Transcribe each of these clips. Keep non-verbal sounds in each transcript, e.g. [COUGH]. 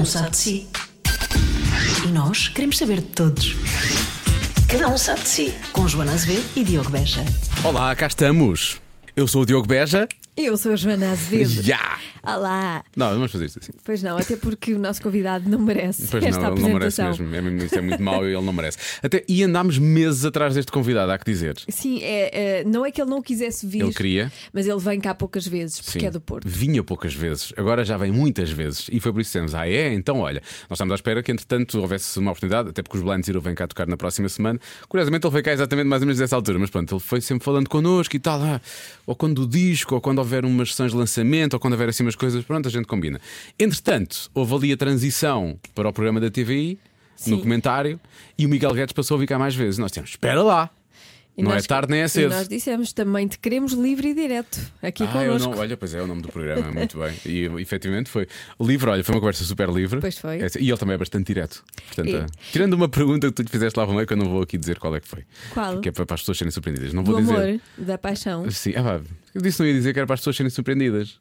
um sabe de si. E nós queremos saber de todos. Cada um sabe de si. Com Joana Azevedo e Diogo Beja. Olá, cá estamos. Eu sou o Diogo Beja. Eu sou a Joana Azevedo. Já! Olá! Não, vamos fazer isto assim. Pois não, até porque o nosso convidado não merece Pois esta não, ele não merece apresentação. mesmo. É mesmo. Isso é muito mau e ele não merece. Até, e andámos meses atrás deste convidado, há que dizer. Sim, é, é, não é que ele não quisesse vir, Ele queria. mas ele vem cá poucas vezes, porque Sim. é do Porto. Vinha poucas vezes, agora já vem muitas vezes. E foi por isso que dissemos: Ah, é? Então olha, nós estamos à espera que entretanto houvesse uma oportunidade, até porque os Blind Zero vêm cá tocar na próxima semana. Curiosamente, ele veio cá exatamente mais ou menos dessa altura, mas pronto, ele foi sempre falando connosco e tal, ah, ou quando o disco, ou quando houver umas sessões de lançamento, ou quando houver assim umas coisas, pronto, a gente combina. Entretanto, houve ali a transição para o programa da TVI. No Sim. comentário, e o Miguel Guedes passou a cá mais vezes. Nós temos, espera lá, E não nós- é tarde nem é cedo. nós dissemos também te queremos livre e direto aqui Ah, eu connosco. não, olha, pois é, o nome do programa, muito bem. E efetivamente foi livre, olha, foi uma conversa super livre. Pois foi. E ele também é bastante direto. Portanto, E- eh, tirando uma pergunta que tu lhe fizeste lá ao meio, que eu não vou aqui dizer qual é que foi. Qual? Que é para para as pessoas serem surpreendidas. Não Do vou dizer. amor, da paixão. Sim, ah, pá, eu disse não ia dizer que era para as pessoas serem surpreendidas.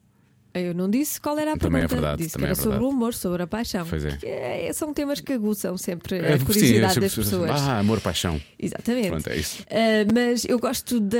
Eu não disse qual era a Também é pergunta. verdade, disse que era é sobre o amor, sobre a paixão. Pois é. Porque, é, São temas que aguçam sempre É, a sim, curiosidade é sempre- das pessoas. Ah, amor, paixão. Exatamente. Pronto, é isso. Uh, mas eu gosto da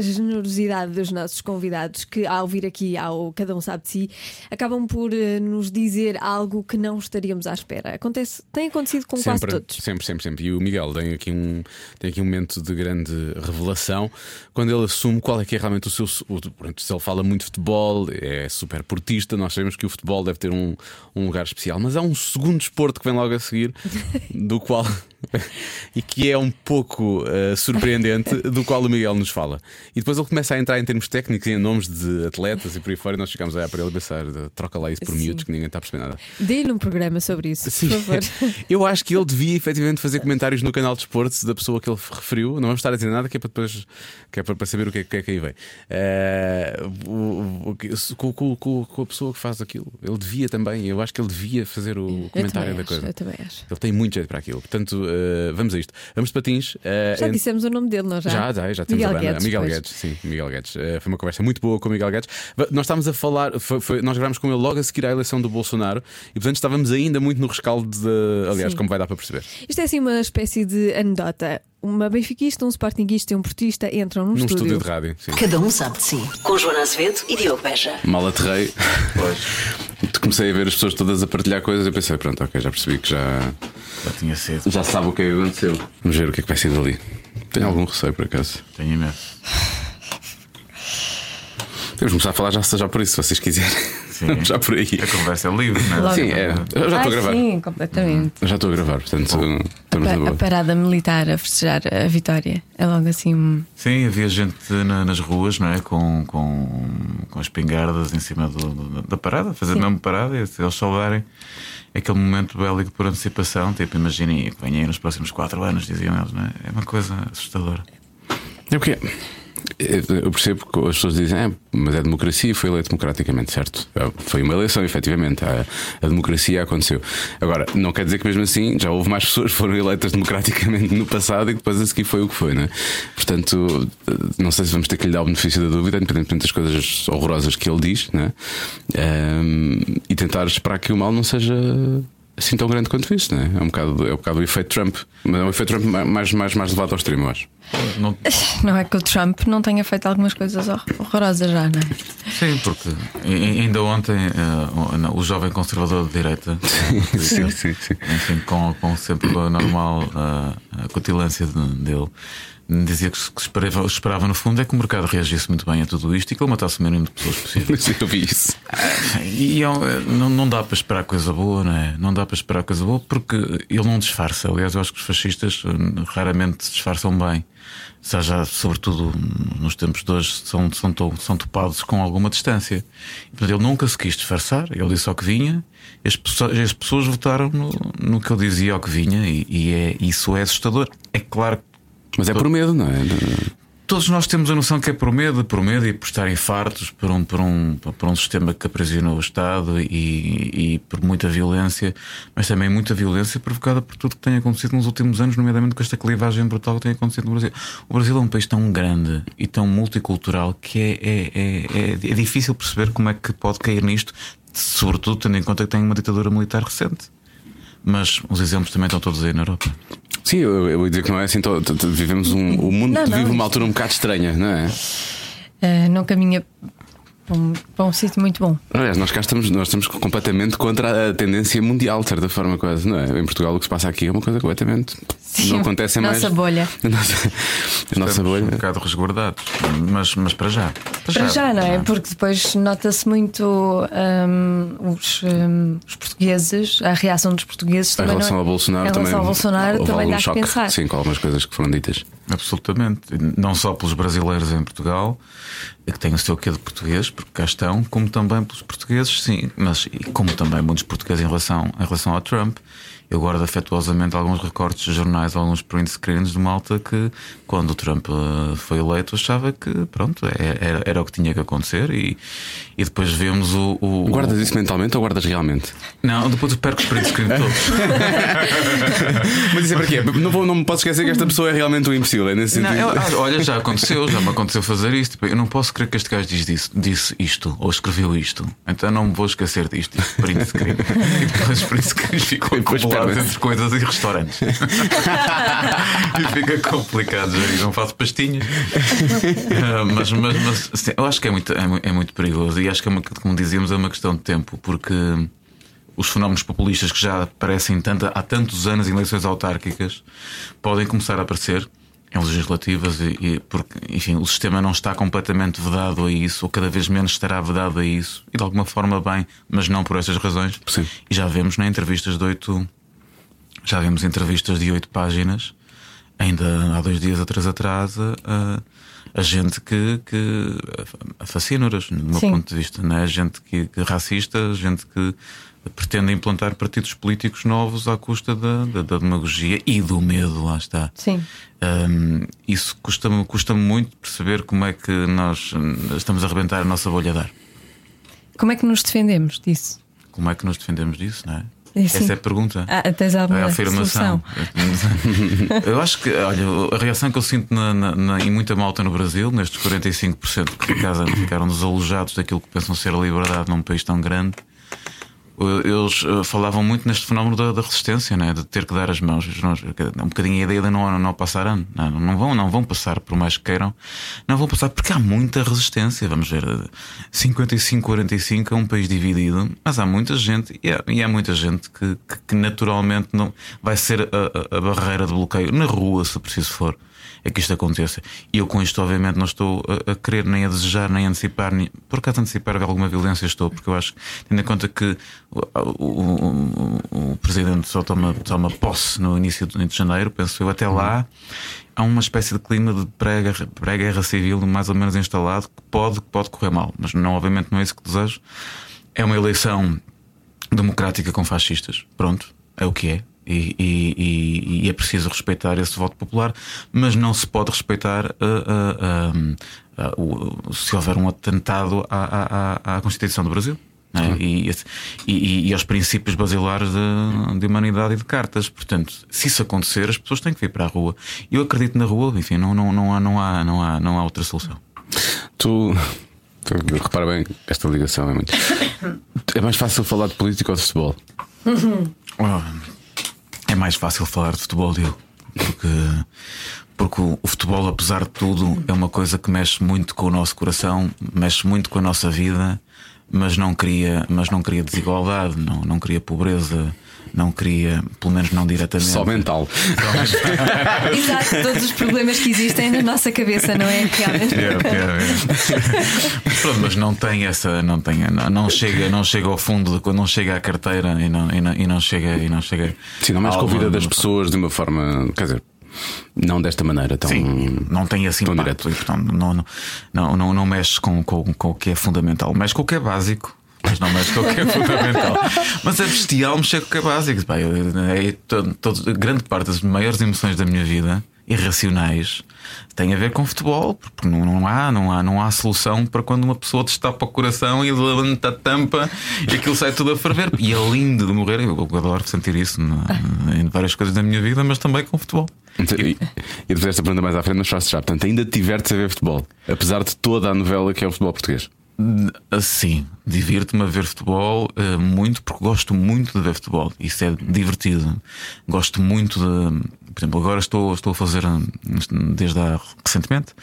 generosidade dos nossos convidados que, ao vir aqui ao Cada Um Sabe de Si, acabam por uh, nos dizer algo que não estaríamos à espera. Acontece, tem acontecido com quase Sempre, todos. sempre, sempre, sempre. E o Miguel tem aqui, um, tem aqui um momento de grande revelação quando ele assume qual é que é realmente o seu. O, pronto, se ele fala muito de futebol, é super portista, nós sabemos que o futebol deve ter um, um lugar especial, mas há um segundo desporto que vem logo a seguir, [LAUGHS] do qual. [LAUGHS] e que é um pouco eh, surpreendente, do qual o Miguel nos fala. E depois ele começa a entrar em termos técnicos e em nomes de atletas e por aí fora, e nós ficamos a olhar para ele e pensar: troca lá isso por Sim. miúdos que ninguém está a perceber nada. Dê-lhe um programa sobre isso, Sim. por favor. [LAUGHS] Eu acho que ele devia efetivamente fazer comentários no canal de esportes da pessoa que ele referiu. Não vamos estar a dizer nada que é para depois que é para, saber o que é, que é que aí vem. Eh, o- o se- com, com- com- a pessoa que faz aquilo. Ele devia também, eu acho que ele devia fazer o comentário da acho, coisa. eu também acho. Ele tem muito jeito para aquilo. Portanto, eh, vamos a isto. Vamos de patins. Eh, Já ent- dissemos o nome dele, não já? já, já, já temos Miguel a banda. Guedes, Miguel pois. Guedes, sim, Miguel Guedes. Eh, foi uma conversa muito boa com o Miguel Guedes. Nós estávamos a falar, foi- foi- nós gravámos com ele logo a seguir à eleição do Bolsonaro e, portanto, estávamos ainda muito no rescaldo de. Aliás, Sim. como vai dar para perceber. Isto é assim uma espécie de anedota. Uma benfiquista, um sportinguista e um portista entram num Num estúdio. estúdio de rádio, sim. Cada um sabe de si. Com Joana Azevedo e Diogo Beja. Mal aterrei. [LAUGHS] Comecei a ver as pessoas todas a partilhar coisas e pensei, pronto, ok, já percebi que já, Já tinha cedo. já sabe o que é que aconteceu. Vamos ver o que é que vai ser dali. Tenho algum receio por acaso. Tenho imenso. De começar a falar já, já por isso, se vocês quiserem. Sim. [LAUGHS] já por aí. A conversa é livre, não é? Sim, é. Eu já estou a gravar. sim, completamente. Já estou a gravar, portanto, estamos A, pa- a parada militar a festejar a vitória. É logo assim. Sim, havia gente na- nas ruas, não é? Com, com, com as pingardas em cima do- do- da parada, a fazer mesmo parada, e se eles saudarem aquele momento bélico por antecipação. Tipo, imaginem que venha aí nos próximos quatro anos, diziam eles, não é? É uma coisa assustadora. É porque eu percebo que as pessoas dizem, "É, mas é democracia e foi eleito democraticamente, certo? É, Foi uma eleição, efetivamente. A, a democracia aconteceu. Agora, não quer dizer que mesmo assim já houve mais [LAUGHS] pessoas que foram eleitas democraticamente no passado e depois a seguir foi o que foi, não é? Portanto, não sei se vamos ter que lhe dar o benefício da dúvida, independentemente das coisas horrorosas que ele diz, não é? Ehm, e tentar esperar que o mal não seja. Assim tão grande quanto isso, não é? É um bocado, é um bocado o efeito Trump, mas é um efeito Trump mais, mais, mais levado ao extremo, eu acho. Não, Não é que o Trump não tenha feito algumas coisas hor- horrorosas já, não é? sim, porque ainda ontem eh, o- jovem conservador de direita, [LAUGHS] sim, sim, sim. enfim, com, com sempre a normal ah, a cutilância de- dele, dizia que, que esperava, esperava no fundo é que o mercado reagisse muito bem a tudo isto e que ele matasse o mínimo de pessoas possível. [LAUGHS] Eu vi isso. E é um- não, não dá para esperar coisa boa, não é? Não dá para esperar coisa boa porque ele não disfarça. Aliás, eu acho que os fascistas eh, raramente se disfarçam bem. Seja, sobretudo nos tempos de hoje, são, são, são topados com alguma distância. Portanto, ele nunca se quis disfarçar, ele disse ao que vinha, as pessoas, as pessoas votaram no, no que ele dizia ao que vinha, e, e é, isso é assustador. É claro que Mas é por medo, não é? todos nós temos a noção que é por medo, por medo e por estarem fartos por um, por um, por um sistema que aprisionou o Estado e, e por muita violência, mas também muita violência provocada por tudo que tem acontecido nos últimos anos, nomeadamente com esta clivagem brutal que tem acontecido no Brasil. O Brasil é um país tão grande e tão multicultural que é, é, é, é, é difícil perceber como é que pode cair nisto, sobretudo tendo em conta que tem uma ditadura militar recente. Mas os exemplos também estão todos aí na Europa. Sim, eu, eu ia dizer que não é assim. to- to- vivemos um. O mundo Não, não, vive uma altura um bocado estranha, não é? Eh, não caminha para um, para um sítio muito bom. Aliás, nós cá estamos, nós estamos completamente contra a tendência mundial, de certa forma, quase, não é? Em Portugal, o que se passa aqui é uma coisa completamente. Sim, não acontece em mais. nossa bolha. A [LAUGHS] nossa, a nossa Estamos bolha. um bocado resguardados, mas, mas para já. Para já, não é? Porque depois nota-se muito hum, os, hum, os portugueses, a reação dos portugueses Em também. relação não é? ao Bolsonaro, em relação também, ao Bolsonaro também dá que choque, pensar. Sim, com algumas coisas que foram ditas. Absolutamente. Não só pelos brasileiros em Portugal, que têm o seu quê de português, porque cá estão, como também pelos portugueses, sim, mas e como também muitos portugueses em relação, em relação ao Trump. Eu guardo afetuosamente alguns recortes de jornais, alguns print screens de malta que, quando o Trump eh, foi eleito, achava que, pronto, é- era, era o que tinha que acontecer e, e depois vemos o. o- Guardas isso mentalmente ou guardas realmente? Não, depois eu perco os print screens todos. [LAUGHS] Mas isso é para quê? Não, vou, não me posso esquecer que esta pessoa é realmente um imbecil, é nesse Não, sentido. eu- ah, olha, já [LAUGHS] aconteceu, já me aconteceu fazer isto. Eu não posso crer que este gajo diz disso- disse isto ou escreveu isto. Então não me vou esquecer disto. Isto print screen. [LAUGHS] E depois print screens ficam Depois entre coisas e restaurantes. [LAUGHS] e fica complicado gerir. Não faço pastinhas. Ah, mas mas, mas assim, eu acho que é muito, é, é muito perigoso. E acho que, é uma, como dizíamos, é uma questão de tempo. Porque os fenómenos populistas que já aparecem tanto, há tantos anos em eleições autárquicas podem começar a aparecer em legislativas e, e porque enfim o sistema não está completamente vedado a isso ou cada vez menos estará vedado a isso e de alguma forma bem mas não por essas razões Sim. e já vemos na entrevistas de oito já vemos entrevistas de oito páginas ainda há dois dias ou três atrás a, a- a gente que, que a fascínoras, do meu Sim. ponto de vista, né? gente que, que racista, gente que pretende implantar partidos políticos novos à custa da, da, da demagogia e do medo, lá está. Sim. Hum, isso custa-me custa muito perceber como é que nós hum, estamos a arrebentar a nossa bolha de ar. Como é que nos defendemos disso? Como é que nos defendemos disso, não é? Sim. Essa é a pergunta. Ah, tens alguma É a afirmação. [LAUGHS] Eu acho que, olha, a reação que eu sinto na, na, na- em muita malta no Brasil, nestes 45% que ficaram, ficaram desalojados daquilo que pensam ser a liberdade num país tão grande, eles eh, falavam muito neste fenómeno da, da resistência, né? de ter que dar as mãos. Um bocadinho a ideia de não, não passar. Não, não, vão, não vão passar, por mais que queiram, não vão passar porque há muita resistência. Vamos ver, 55-45 é um país dividido, mas há muita gente, e há, e há muita gente que, que- que naturalmente não vai ser a, a- a barreira de bloqueio na rua, se preciso for. É que isto aconteça. E eu com isto, obviamente, não estou a, a querer, nem a desejar, nem a antecipar, nem, por acaso antecipar alguma violência estou, porque eu acho, tendo em conta que o, o- o- o presidente só toma, toma posse no início de de janeiro, penso eu, até lá há uma espécie de clima de pré-guerra pré-guerra civil mais ou menos instalado que pode, pode correr mal, mas não, obviamente não é isso que desejo. É uma eleição democrática com fascistas. Pronto, é o que é. E, e- e- e é preciso respeitar esse voto popular, mas não se pode respeitar uh, uh, uh, se houver um atentado à, à- à- Constituição do Brasil. é? E, esse- e- e aos princípios basilares de, de humanidade e de cartas. Portanto, se isso acontecer, as pessoas têm que vir para a rua. Eu acredito na rua, enfim, não, não, não, há, não, há, não, há, não há outra solução. Tu, tu repara bem, esta ligação é muito. [COUGHS] É mais fácil falar de política ou de futebol? Oh, É mais fácil falar de futebol dele. Porque, porque o, futebol, apesar de tudo, é uma coisa que mexe muito com o nosso coração, mexe muito com a nossa vida, mas não cria, mas não cria desigualdade, não, não cria pobreza, não cria, pelo menos não diretamente. Só mental. [LAUGHS] Exato, todos os problemas que existem na nossa cabeça, não é? Realmente. É, é, é. Pronto, mas não tem essa, não tem, não, não chega, não chega ao fundo, de quando não chega à carteira e não, e não, e não chega, e não chega. Sim, não mais à com a vida alma, das pessoas de uma forma. Quer dizer, não desta maneira tão. Sim, não tem impacto direto. e, portanto, não, não, não, não, não mexe com, com, com o que é fundamental, mexe com o que é básico. Mas não mexe com o que é fundamental. Mas é bestial mexer com o que é básico. Eu- é, todo, todo- grande parte das maiores emoções da minha vida, irracionais têm a ver com futebol, porque não, não, há, não, há, não há solução para quando uma pessoa destapa o coração e levanta a tampa e aquilo sai tudo a ferver. E é lindo de morrer. Eu adoro sentir isso em várias coisas da minha vida, mas também com futebol. E, e depois esta pergunta mais à frente, mas faço já. Portanto, ainda te divertes a ver futebol, apesar de toda a novela que é o futebol português. Sim, divirto-me a ver futebol uh, muito porque gosto muito de ver futebol. Isso é divertido. Gosto muito de. Por exemplo, agora estou, estou a fazer, desde há, recentemente,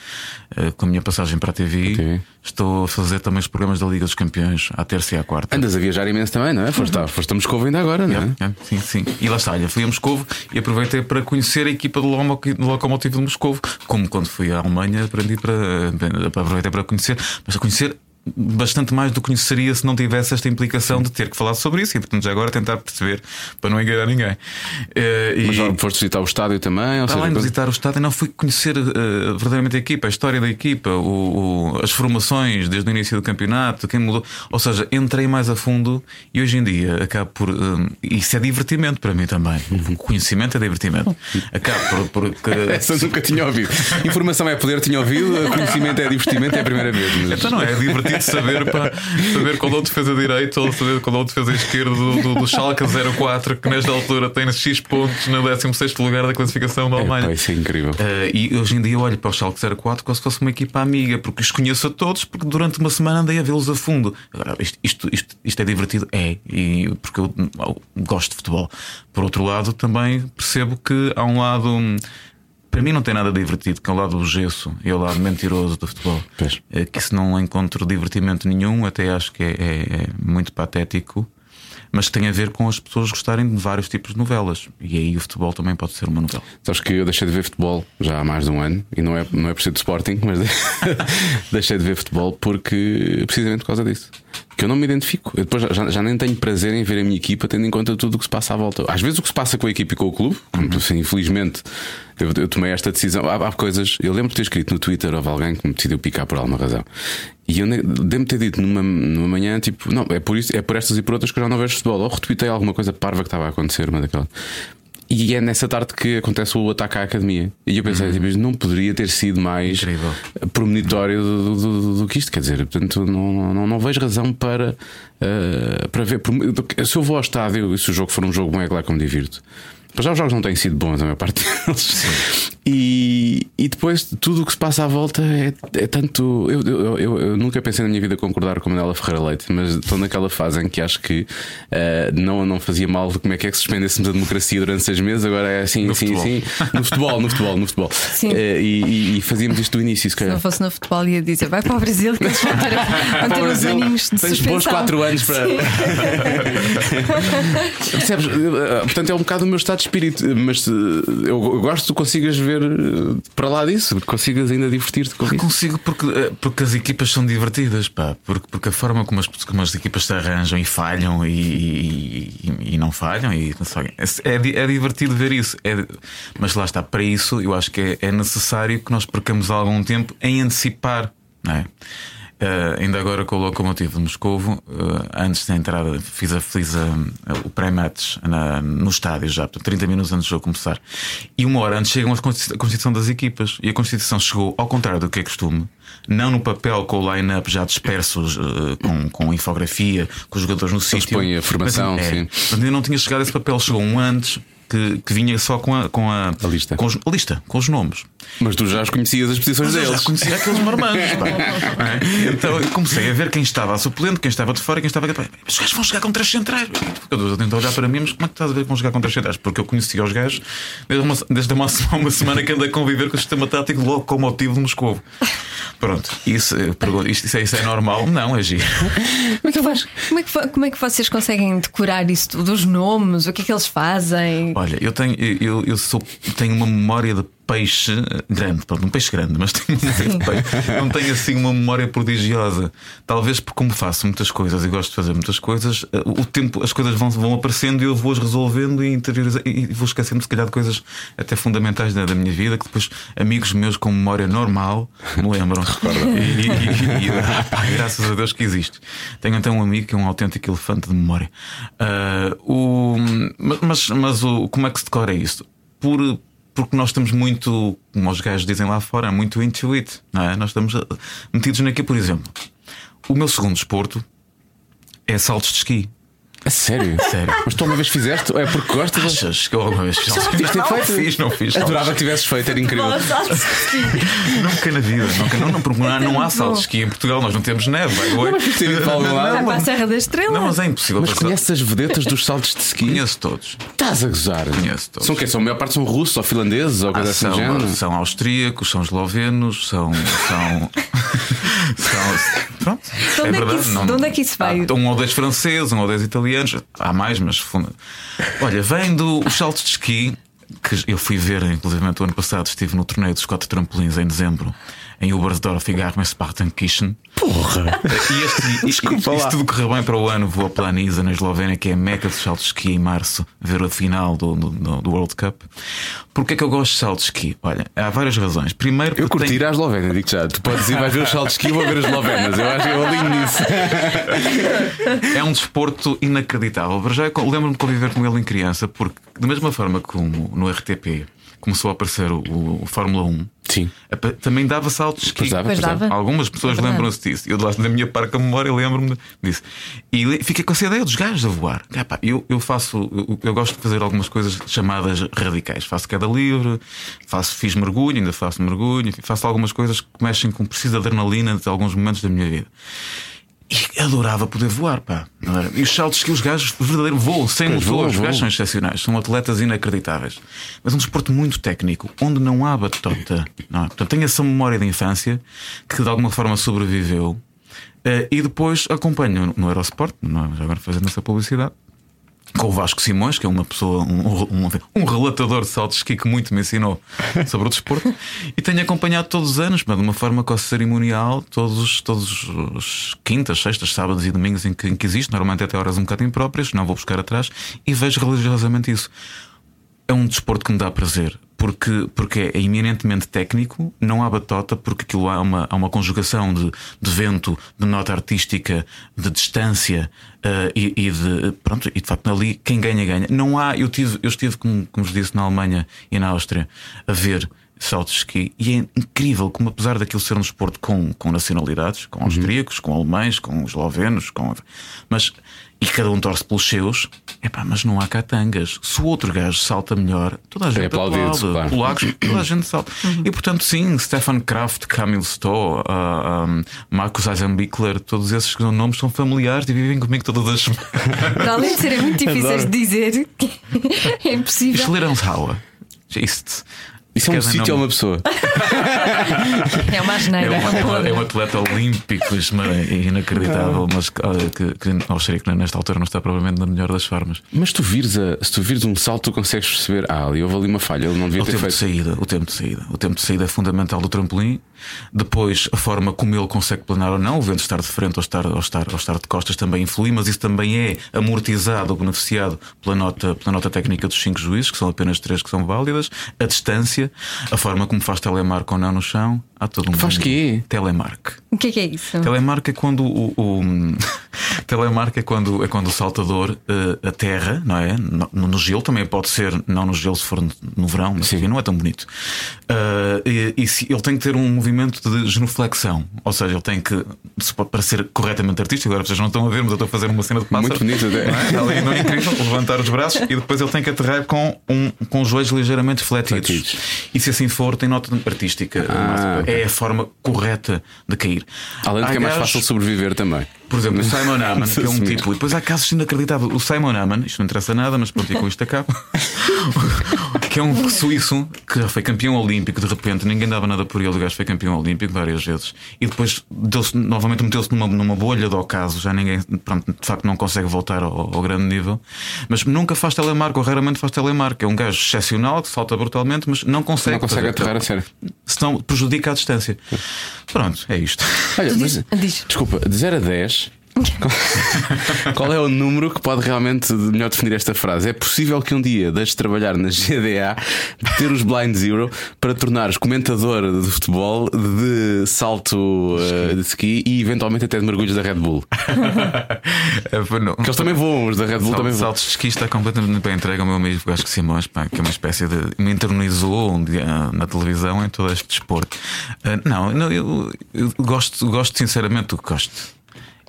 uh, com a minha passagem para a TV, okay. estou a fazer também os programas da Liga dos Campeões, à terça e à quarta. Andas a viajar imenso também, não é? Foste, uhum. foste a Moscovo ainda agora, não é? é? sim, sim. E lá está, olha, fui a Moscovo e aproveitei para conhecer a equipa do Locomotivo de Moscovo, como quando fui à Alemanha, aprendi para. aproveitei para conhecer, mas a conhecer bastante mais do que conheceria se não tivesse esta implicação de ter que falar sobre isso e, portanto, já agora tentar perceber para não enganar ninguém. Uh, Mas e... foste visitar o estádio também? Ou seja, além de visitar o estádio, não fui conhecer uh, verdadeiramente a equipa, a história da equipa, o, o, as formações desde o início do campeonato, quem mudou. Ou seja, entrei mais a fundo e hoje em dia acabo por. Uh, isso é divertimento para mim também. O conhecimento é divertimento. Acabo por. por [LAUGHS] Essa nunca tinha ouvido. Informação é poder, tinha ouvido, conhecimento é divertimento, é a primeira vez. Mas... Então não é, é divertido saber, para saber qual é o defesa direito ou saber qual é o defesa esquerdo do, do, do Schalke 04, que nesta altura tem X pontos no 16 lugar da classificação da Alemanha. É, isso é incrível. Uh, e hoje em dia eu olho para o Schalke 04 como se fosse uma equipa amiga, porque os conheço a todos, porque durante uma semana andei a vê-los a fundo. Agora, isto, isto, isto, isto, é divertido? É, e porque eu, eu gosto de futebol. Por outro lado, também percebo que há um lado para mim não tem nada divertido, que é o lado do gesso e o lado mentiroso do futebol. É, que se não encontro divertimento nenhum, até acho que é, é, é muito patético mas que tem a ver com as pessoas gostarem de vários tipos de novelas. E aí o futebol também pode ser uma novela. Sabes que eu deixei de ver futebol já há mais de um ano, e não é, não é por ser de Sporting, mas [LAUGHS] deixei de ver futebol porque precisamente por causa disso. Que eu não me identifico. Eu depois já, já, nem tenho prazer em ver a minha equipa, tendo em conta tudo o que se passa à volta. Às vezes o que se passa com a equipa e com o clube, assim, infelizmente eu, eu, tomei esta decisão. Há, há, coisas. Eu lembro de ter escrito no Twitter houve alguém que me decidiu picar por alguma razão. E eu devo ter dito numa, numa manhã, tipo, não, é por, isso, é por estas e por outras que eu já não vejo futebol. Ou retuitei alguma coisa parva que estava a acontecer, uma daquelas. E é nessa tarde que acontece o ataque à academia. E eu pensei, uhum. tipo, não poderia ter sido mais Incrível. premonitório do, do, do, do, que isto. Quer dizer, portanto, não, não, não vejo razão para, uh, para ver. Se eu vou ao estádio e se o jogo for um jogo bom, é claro que eu me divirto. Mas já os jogos não têm sido bons, a maior parte deles. E, e depois tudo o que se passa à volta é, é tanto. Eu, eu, eu, eu, nunca pensei na minha vida concordar com a Manela Ferreira Leite, mas estou naquela fase em que acho que uh, não, não fazia mal como é que é que suspendêssemos a democracia durante seis meses, agora é assim, no assim, assim. No futebol, no futebol, no futebol. Sim. Uh, e, e, fazíamos isto do início, se calhar. Se não fosse no futebol, ia dizer vai para o Brasil que eles vão ter, [LAUGHS] vão ter uns aninhos de Tens bons quatro anos para. [LAUGHS] Percebes? Eh, portanto, é um bocado o meu estado de espírito, mas eu gosto que tu consigas ver ver para lá disso, consigas ainda divertir-te com isso. Consigo porque, eh, porque as equipas são divertidas, pá, porque, porque a forma como as, como as equipas se arranjam e falham e, e, e não falham e é, é, é divertido ver isso. É, mas lá está, para isso eu acho que é, é necessário que nós percamos algum tempo em antecipar, não é? Uh, ainda agora com o locomotivo de Moscovo, uh, antes da entrada, fiz, a, fiz a, o pré-match no estádio já, portanto, 30 minutos antes do jogo começar. E uma hora antes chegam a constituição das equipas. E a constituição chegou ao contrário do que é costume, não no papel com o line-up já dispersos, uh, com, com infografia, com os jogadores no sítio. põem a formação, mas, é, sim. Ainda não tinha chegado esse papel, chegou um antes que, que vinha só com a, com a, a lista. Com os, a lista, com os nomes. Mas tu já os conhecias as posições deles. já conhecia aqueles marmanjos. [LAUGHS] é? Então eu comecei a ver quem estava a suplente, quem estava de fora, quem estava. Os gajos vão chegar com três centrais. Eu tenho olhar para mim, mas como é que estás a ver que vão chegar com três centrais? Porque eu conhecia os gajos desde uma, desde uma, [LAUGHS] uma semana que ando a conviver com o sistema tático locomotivo de Moscou. Pronto, isso, isto, isso, é, isso é normal? Não, é giro. Como é, que, como, é que, como é que vocês conseguem decorar isso tudo? Os nomes, o que é que eles fazem? Olha, eu tenho, eu, eu sou, tenho uma memória de peixe grande, pronto, um peixe grande, mas [LAUGHS] tenho peixe. não tenho assim uma memória prodigiosa. Talvez porque, como faço muitas coisas e gosto de fazer muitas coisas, eh, o tempo, as coisas vão, vão aparecendo e eu vou-as resolvendo e, e vou esquecendo, se calhar, de coisas até fundamentais da, da, minha vida que depois amigos meus com memória normal me lembram. [LAUGHS] e, e, e ah, graças a Deus que existe. Tenho então um amigo que é um autêntico elefante de memória. Uh, o, mas mas o, como é que se decora isso? Por porque nós estamos muito, como os gajos dizem lá fora, muito into it, não é? Nós estamos ah, metidos naquilo, por exemplo. O meu segundo desporto é saltos de esqui. A sério? [LAUGHS] Sério. Mas tu uma vez fizeste? É porque gostas? Achas que eu alguma vez fiz esqui? ter Não, feito. fiz, não fiz. Adorava que tivesses feito, era incrível. [LAUGHS] Nunca na vida, nunca, não, não, porque não há, não há saltos de esqui em Portugal, nós não temos neve. way. mas ter ido para. Vai a Serra da Estrela. Não, mas é impossível. Mas conheces as vedetas dos saltos de ski? Conheço todos. Estás a gozar? Conheço todos. São quê? São a maior parte são russos ou finlandeses ou coisa Ah, assim do são, género? são austríacos, são eslovenos, são. são, [LAUGHS] são pronto. De onde é que isso- de onde é que isso veio? Um ou dois franceses, um ou dois italianos, há mais, mas. Olha, vem dos saltos de esqui, que eu fui ver, inclusive, o ano passado, estive no torneio dos Scott Trampolins em dezembro, em Ubersdorf e Garmisch-Partenkirchen. Porra! E este, e, Desculpa e, se tudo correr bem para o ano, vou a Planisa, na Eslovénia, que é a meca de saltos de esqui em março, ver a final do, do, do World Cup. Porquê é que eu gosto de saltos de esqui? Olha, há várias razões. Primeiro, Eu curti tem- ir à Eslovénia, digo já. Tu podes ir, vais ver os saltos de ski ou ver as eslovenas. Eu acho que eu alinho nisso. [LAUGHS] é um desporto inacreditável. Já lembro-me de conviver com ele em criança, porque, da mesma forma como no RTP começou a aparecer o, o Fórmula 1, Sim. apa- também dava saltos de esqui. Pois dava. Algumas pessoas É lembram-se disso. Eu, da minha parca memória, lembro-me disso. E fiquei com essa ideia dos gajos a voar. Epá, eu, eu faço, eu, eu gosto de fazer algumas coisas chamadas radicais. Faço queda livre, faço, fiz mergulho, ainda faço mergulho, faço algumas coisas que mexem com precisa de adrenalina de alguns momentos da minha vida. E adorava poder voar, pá. E os saltos que os gajos verdadeiro voam, sem Pois motor, os gajos são excepcionais, são atletas inacreditáveis. Mas é um desporto muito técnico, onde não há batota. Não é? Portanto, tenho essa memória de infância que de alguma forma sobreviveu. Eh, e depois acompanho no Eurosport, não é? Agora fazendo essa publicidade. Com o Vasco Simões, que é uma pessoa, um, um, um relatador de saltos de que muito me ensinou sobre o desporto, [LAUGHS] e tenho acompanhado todos os anos, mas de uma forma quase cerimonial, todos, os- todos os quintas, sextas, sábados e domingos em que, em que existe, normalmente até horas um bocado impróprias, não vou buscar atrás, e vejo religiosamente isso. É um desporto que me dá prazer, porque, porque é eminentemente técnico, não há batota, porque aquilo há uma, há uma conjugação de, de vento, de nota artística, de distância eh, e, e de. Pronto, e de facto ali quem ganha, ganha. Não há. Eu, tive, eu estive, como, como vos disse, na Alemanha e na Áustria a ver saltos de ski e é incrível como, apesar daquilo ser um desporto com, com nacionalidades, com austríacos, com alemães, com eslovenos, com. Mas. E cada um torce pelos seus, epá, mas não há catangas. Se o outro gajo salta melhor, toda a gente aplaudido, aplaude. claro. Polacos, toda a gente salta. E portanto, sim, Stefan Kraft, Camille Stowe, uh, um, Marcus Eisenbichler, todos esses nomes são familiares e vivem comigo todas as semanas. Para além de serem muito difíceis de dizer, [LAUGHS] é impossível. Schlerenshauer. Isto. Isso é um sítio ou uma pessoa? [LAUGHS] É uma asneira. um, é um- é um atleta olímpico isso é inacreditável, mas que, que, que austríaco nesta altura não está provavelmente na melhor das formas. Mas tu vires a, se tu vires um salto, tu consegues perceber, ah, ali houve ali uma falha, ele não devia O ter tempo de feito. saída, o tempo de saída. O tempo de saída é fundamental do trampolim. Depois, a forma como ele consegue planar ou não, o vento estar de frente ou estar, ou estar, ou estar de costas também influi, mas isso também é amortizado ou beneficiado pela nota, pela nota técnica dos cinco juízes, que são apenas três que são válidas. A distância, a forma como faz telemark ou não no chão. Há todo um Faz mundo. quê? Telemark. O que é que é isso? Telemark é quando o, o [LAUGHS] telemark é quando é quando o saltador eh, aterra, não é? No, no gelo também pode ser, não no gelo se for no, no verão, mas enfim, não é tão bonito. Ah, e e se- ele tem que ter um movimento de genuflexão, ou seja, ele tem que para ser corretamente artístico. Agora vocês não estão a ver, mas eu estou a fazer uma cena de pássaro. Muito bonito até. Não é? Ali, não é incrível? Levantar os braços e depois ele tem que aterrar com, um, com os joelhos ligeiramente fletidos. Fletidos. E se assim for, tem nota artística. Ah, é a forma correta de cair. Além de que é mais gajos- fácil sobreviver também. Por exemplo, o Simon Amman, que é um Assumir. tipo. E depois há casos inacreditáveis. O Simon Amman, isto não interessa nada, mas pronto, e com isto acaba. [LAUGHS] que é um suíço que foi campeão olímpico, de repente, ninguém dava nada por ele. O gajo foi campeão olímpico várias vezes. E depois novamente meteu-se numa, numa bolha do ocaso. Já ninguém, pronto, de facto, não consegue voltar ao, ao grande nível. Mas nunca faz telemark, ou raramente faz telemark. É um gajo excepcional que salta brutalmente, mas não consegue. Não consegue aterrar a sério. Senão prejudica a distância. Pronto, é isto. Olha, mas, diz. desculpa, de 0 a 10, [LAUGHS] Qual é o número que pode realmente melhor definir esta frase? É possível que um dia deixes de trabalhar na GDA, ter os Blind Zero para tornares comentador de futebol, de salto uh, de ski e eventualmente até de mergulhos da Red Bull. [LAUGHS] É. Porque eles também voam, os da Red Bull Sal- também voam. Saltos de ski está completamente bem entregue ao meu amigo Vasco Simões, pá, que é uma espécie de. me internalizou um dia na televisão em todo este desporto. Ah, não, não, eu, eu gosto, gosto sinceramente do que gosto.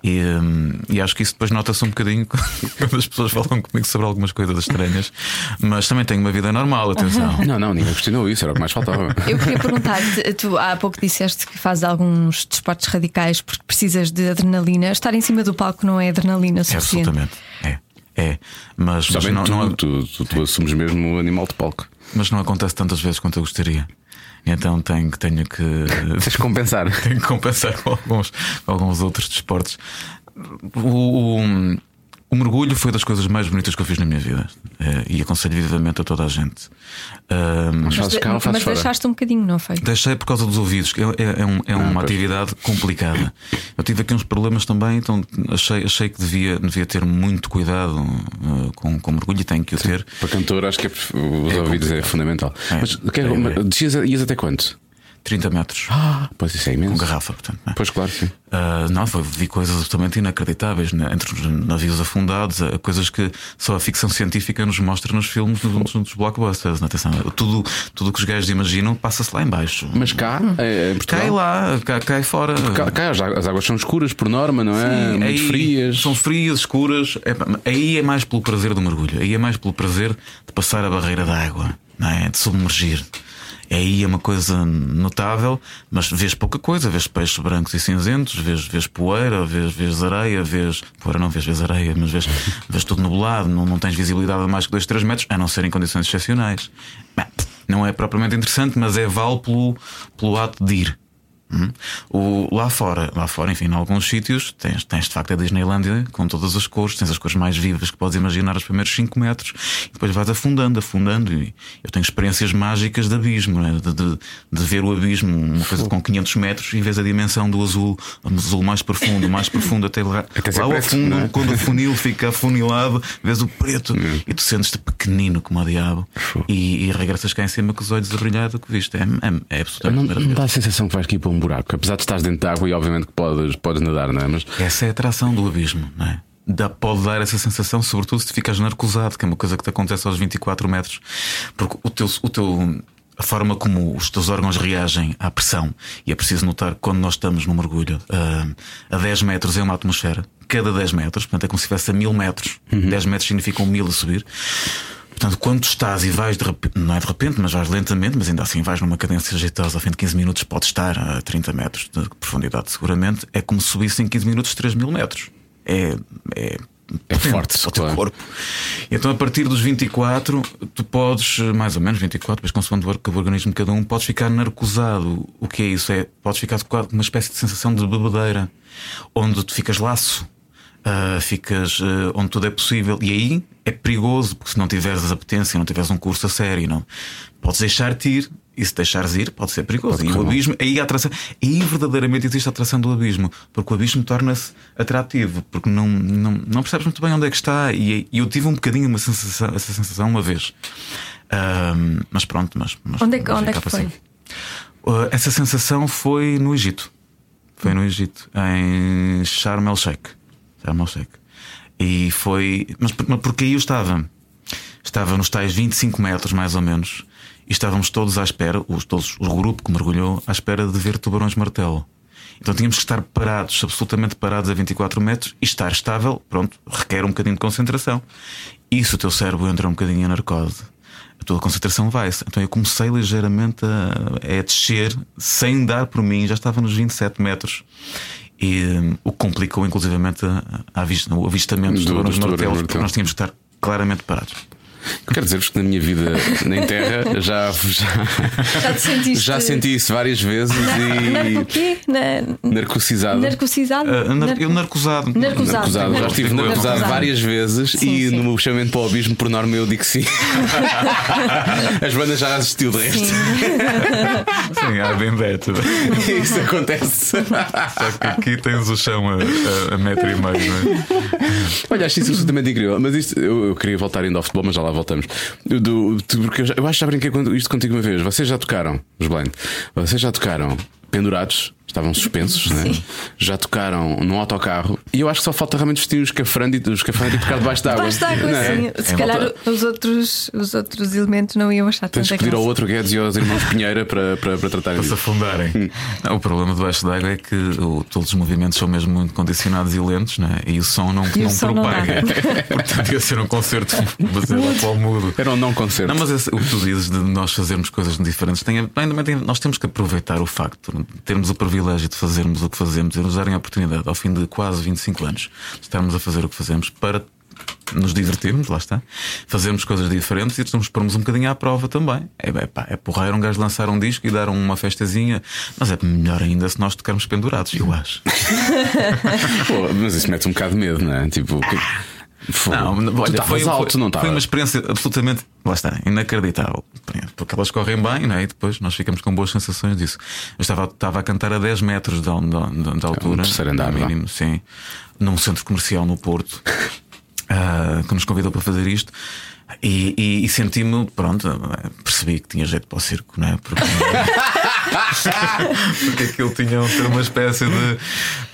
E, hum, e acho que isso depois nota-se um bocadinho [LAUGHS] quando as pessoas falam comigo sobre algumas coisas estranhas, mas também tenho uma vida normal, atenção. Não, não, ninguém questionou isso, era o que mais faltava. Eu queria perguntar-te, tu há pouco disseste que fazes alguns desportos radicais porque precisas de adrenalina. Estar em cima do palco não é adrenalina É suficiente. absolutamente. É. É. Mas, mas, não, tu, não, tu, tu, tu assumes mesmo o animal de palco. mas não acontece tantas vezes quanto eu gostaria. Então tenho, que- tenho que. [LAUGHS] Tens compensar. [LAUGHS] Tenho que compensar com alguns, com alguns outros desportos. O, o- o mergulho foi das coisas mais bonitas que eu fiz na minha vida Eh, e aconselho vivamente a toda a gente. Mas fazes cá ou fazes mas fora? deixaste um bocadinho, não foi? Deixei por causa dos ouvidos, que é, é- é um- é uma pois. atividade complicada. Eu tive aqui uns problemas também, então achei, achei que devia, devia ter muito cuidado eh, com, com o mergulho e tenho que o ter. Para cantor, acho que é, os ouvidos é fundamental. É. Mas que, É, é. descias, ias até quanto? 30 metros Ah, pois isso é imenso. com garrafa, portanto. é? Pois claro, sim. Ah, não, vi coisas absolutamente inacreditáveis né? entre os navios afundados, ah, coisas que só a ficção científica nos mostra nos filmes dos, dos blockbusters. Atenção, tudo tudo que os gajos imaginam passa-se lá embaixo. Mas cá, é, em Portugal, Cai lá, cai, cai fora. Cá, cá as, águas, as águas são escuras por norma, não é? Sim, Muito aí frias. São frias, escuras. É aí é mais pelo prazer do mergulho. Aí é mais pelo prazer de passar a barreira da água, não é? de submergir. Aí é uma coisa notável, mas vês pouca coisa, vês peixes brancos e cinzentos, vês, vês poeira, vês, vês areia, vês. Poeira não, vês, vês areia, mas vês, vês tudo nublado, não, não tens visibilidade a mais que 2, 3 metros, a não ser em condições excepcionais. Bem, não é propriamente interessante, mas é vale pelo, pelo ato de ir. Hum? O, lá fora, lá fora, enfim, em alguns sítios tens, tens de facto a Disneylandia com todas as cores, tens as cores mais vivas que podes imaginar os primeiros 5 metros e depois vais afundando, afundando. E eu tenho experiências mágicas de abismo, né? de, de, de ver o abismo, uma coisa com 500 metros e vês a dimensão do azul, azul mais profundo, mais profundo até lá, Até lá ao fundo, é? quando o funil fica afunilado, vês o preto e tu sentes-te pequenino como o diabo e, e regressas cá em cima com os olhos a brilhar do que viste. É, é, é absolutamente Não, não dá a sensação que vais aqui para um buraco, apesar de estás dentro de água e obviamente que podes, podes nadar, não é? Mas Essa é a atração do abismo, não é? Dá, pode dar essa sensação, sobretudo se ficas narcosado, que é uma coisa que te acontece aos 24 metros, porque o teu, o teu, a forma como os teus órgãos reagem à pressão, e é preciso notar que quando nós estamos no mergulho ah, a 10 metros é uma atmosfera, cada 10 metros, portanto é como se estivesse a 1000 metros, 10 metros significam 1000 a subir. Portanto, quando estás e vais de repente, não é de repente, mas vais lentamente, mas ainda assim vais numa cadência jeitosa, ao fim de 15 minutos podes estar a 30 metros de profundidade, seguramente, é como se subisse em 15 minutos 3 mil metros. É, é, É forte, para o teu claro. corpo. Então, a partir dos 24, tu podes, mais ou menos 24, depois consoante o organismo de cada um, podes ficar narcosado. O que é isso? É, podes ficar com uma espécie de sensação de bebedeira, onde tu ficas laço. ah, ficas ah, onde tudo é possível e aí é perigoso porque se não tiveres apetência, não tiveres um curso a sério, não podes deixar-te ir e se deixares ir pode ser perigoso. Pode e o abismo, aí a atração, aí verdadeiramente existe a atração do abismo, porque o abismo torna-se atrativo, porque não, não, não percebes muito bem onde é que está. E, e eu tive um bocadinho uma sensação, essa sensação uma vez. Mas pronto, mas, mas Onde é que- onde é que foi? assim. Uh, essa sensação foi no Egito. Foi no Egito, em Sharm el Sheikh. Sharm el Sheikh. E foi. Mas, por- mas porque aí eu estava? Estava nos tais 25 metros, mais ou menos, e estávamos todos à espera, os, todos, o grupo que mergulhou, à espera de ver tubarões martelo. Então tínhamos que estar parados, absolutamente parados a 24 metros e estar estável, pronto, requer um bocadinho de concentração. E se o teu cérebro entra um bocadinho em narcose, a tua concentração vai-se. Então eu comecei ligeiramente a, a descer, sem dar por mim, já estava nos 27 metros. E hum, o que complicou, inclusivamente, a, a vista- o avistamento dos Do- tubarões martelos, porque nós tínhamos que estar claramente parados. Eu quero dizer-vos que na minha vida em terra já, já, Já sentiste. já senti isso várias vezes O e quê? Na... narcocisado. Narcosidade? Ah, nar- eu narcosado. Narcosado. Narcosado. Já estive Narcosado. narcosado várias vezes Sim, e sim. no meu chamamento para o abismo, por norma, eu digo sim. [LAUGHS] As bandas já assistiu de resto. Sim, há bem beto. Isso acontece. Só que aqui tens o chão a, a- a metro e meio, não é? Olha, acho isso absolutamente incrível. Mas isto, eu, eu queria voltar ainda ao futebol, mas já lá voltamos. Eu do- tu- porque eu, já- eu acho que já brinquei isto contigo uma vez. Vocês já tocaram, os Blind, vocês já tocaram pendurados. Estavam suspensos, né? já tocaram num autocarro e eu acho que só falta realmente vestir os escafrande e os escafrande e tocar debaixo d'água. Debaixo d'água, Não é? sim. Se Em calhar volta- os outros, os outros elementos não iam achar Tens que pedir ao outro Guedes e aos irmãos Pinheira para, para, para tratarem Para se afundarem. Não, o problema debaixo d'água é que o- todos os movimentos são mesmo muito condicionados e lentos, né? e o som não, E não som não propaga. [LAUGHS] Portanto, ia ser um concerto baseado ao mudo. Era um não concerto. Não, mas esse- o que tu dizes de nós fazermos coisas diferentes, tem, ainda tem- nós temos que aproveitar o facto de termos o privilégio de fazermos o que fazemos e nos darem a oportunidade, ao fim de quase 25 anos, de estarmos a fazer o que fazemos para nos divertirmos, lá está, fazermos coisas diferentes e nos pormos um bocadinho à prova também. É, é, pá, é porreiro um gajo lançar um disco e dar uma festazinha, mas é melhor ainda se nós tocarmos pendurados, eu acho. [LAUGHS] Pô, mas isso mete um bocado de medo, não é? Tipo, que... Fogo. Não, olha, foi, alto, foi, não foi uma experiência absolutamente, lá está, inacreditável. Porque elas correm bem, não é? E depois nós ficamos com boas sensações disso. Eu estava, estava a cantar a 10 metros de, de, de altura, terceiro andar, no vá. mínimo, sim, num centro comercial no Porto, [LAUGHS] ah, que nos convidou para fazer isto. E, e- e senti-me, pronto, percebi que tinha jeito para o circo, não é? Porque, [LAUGHS] porque aquilo tinha que ter uma espécie de.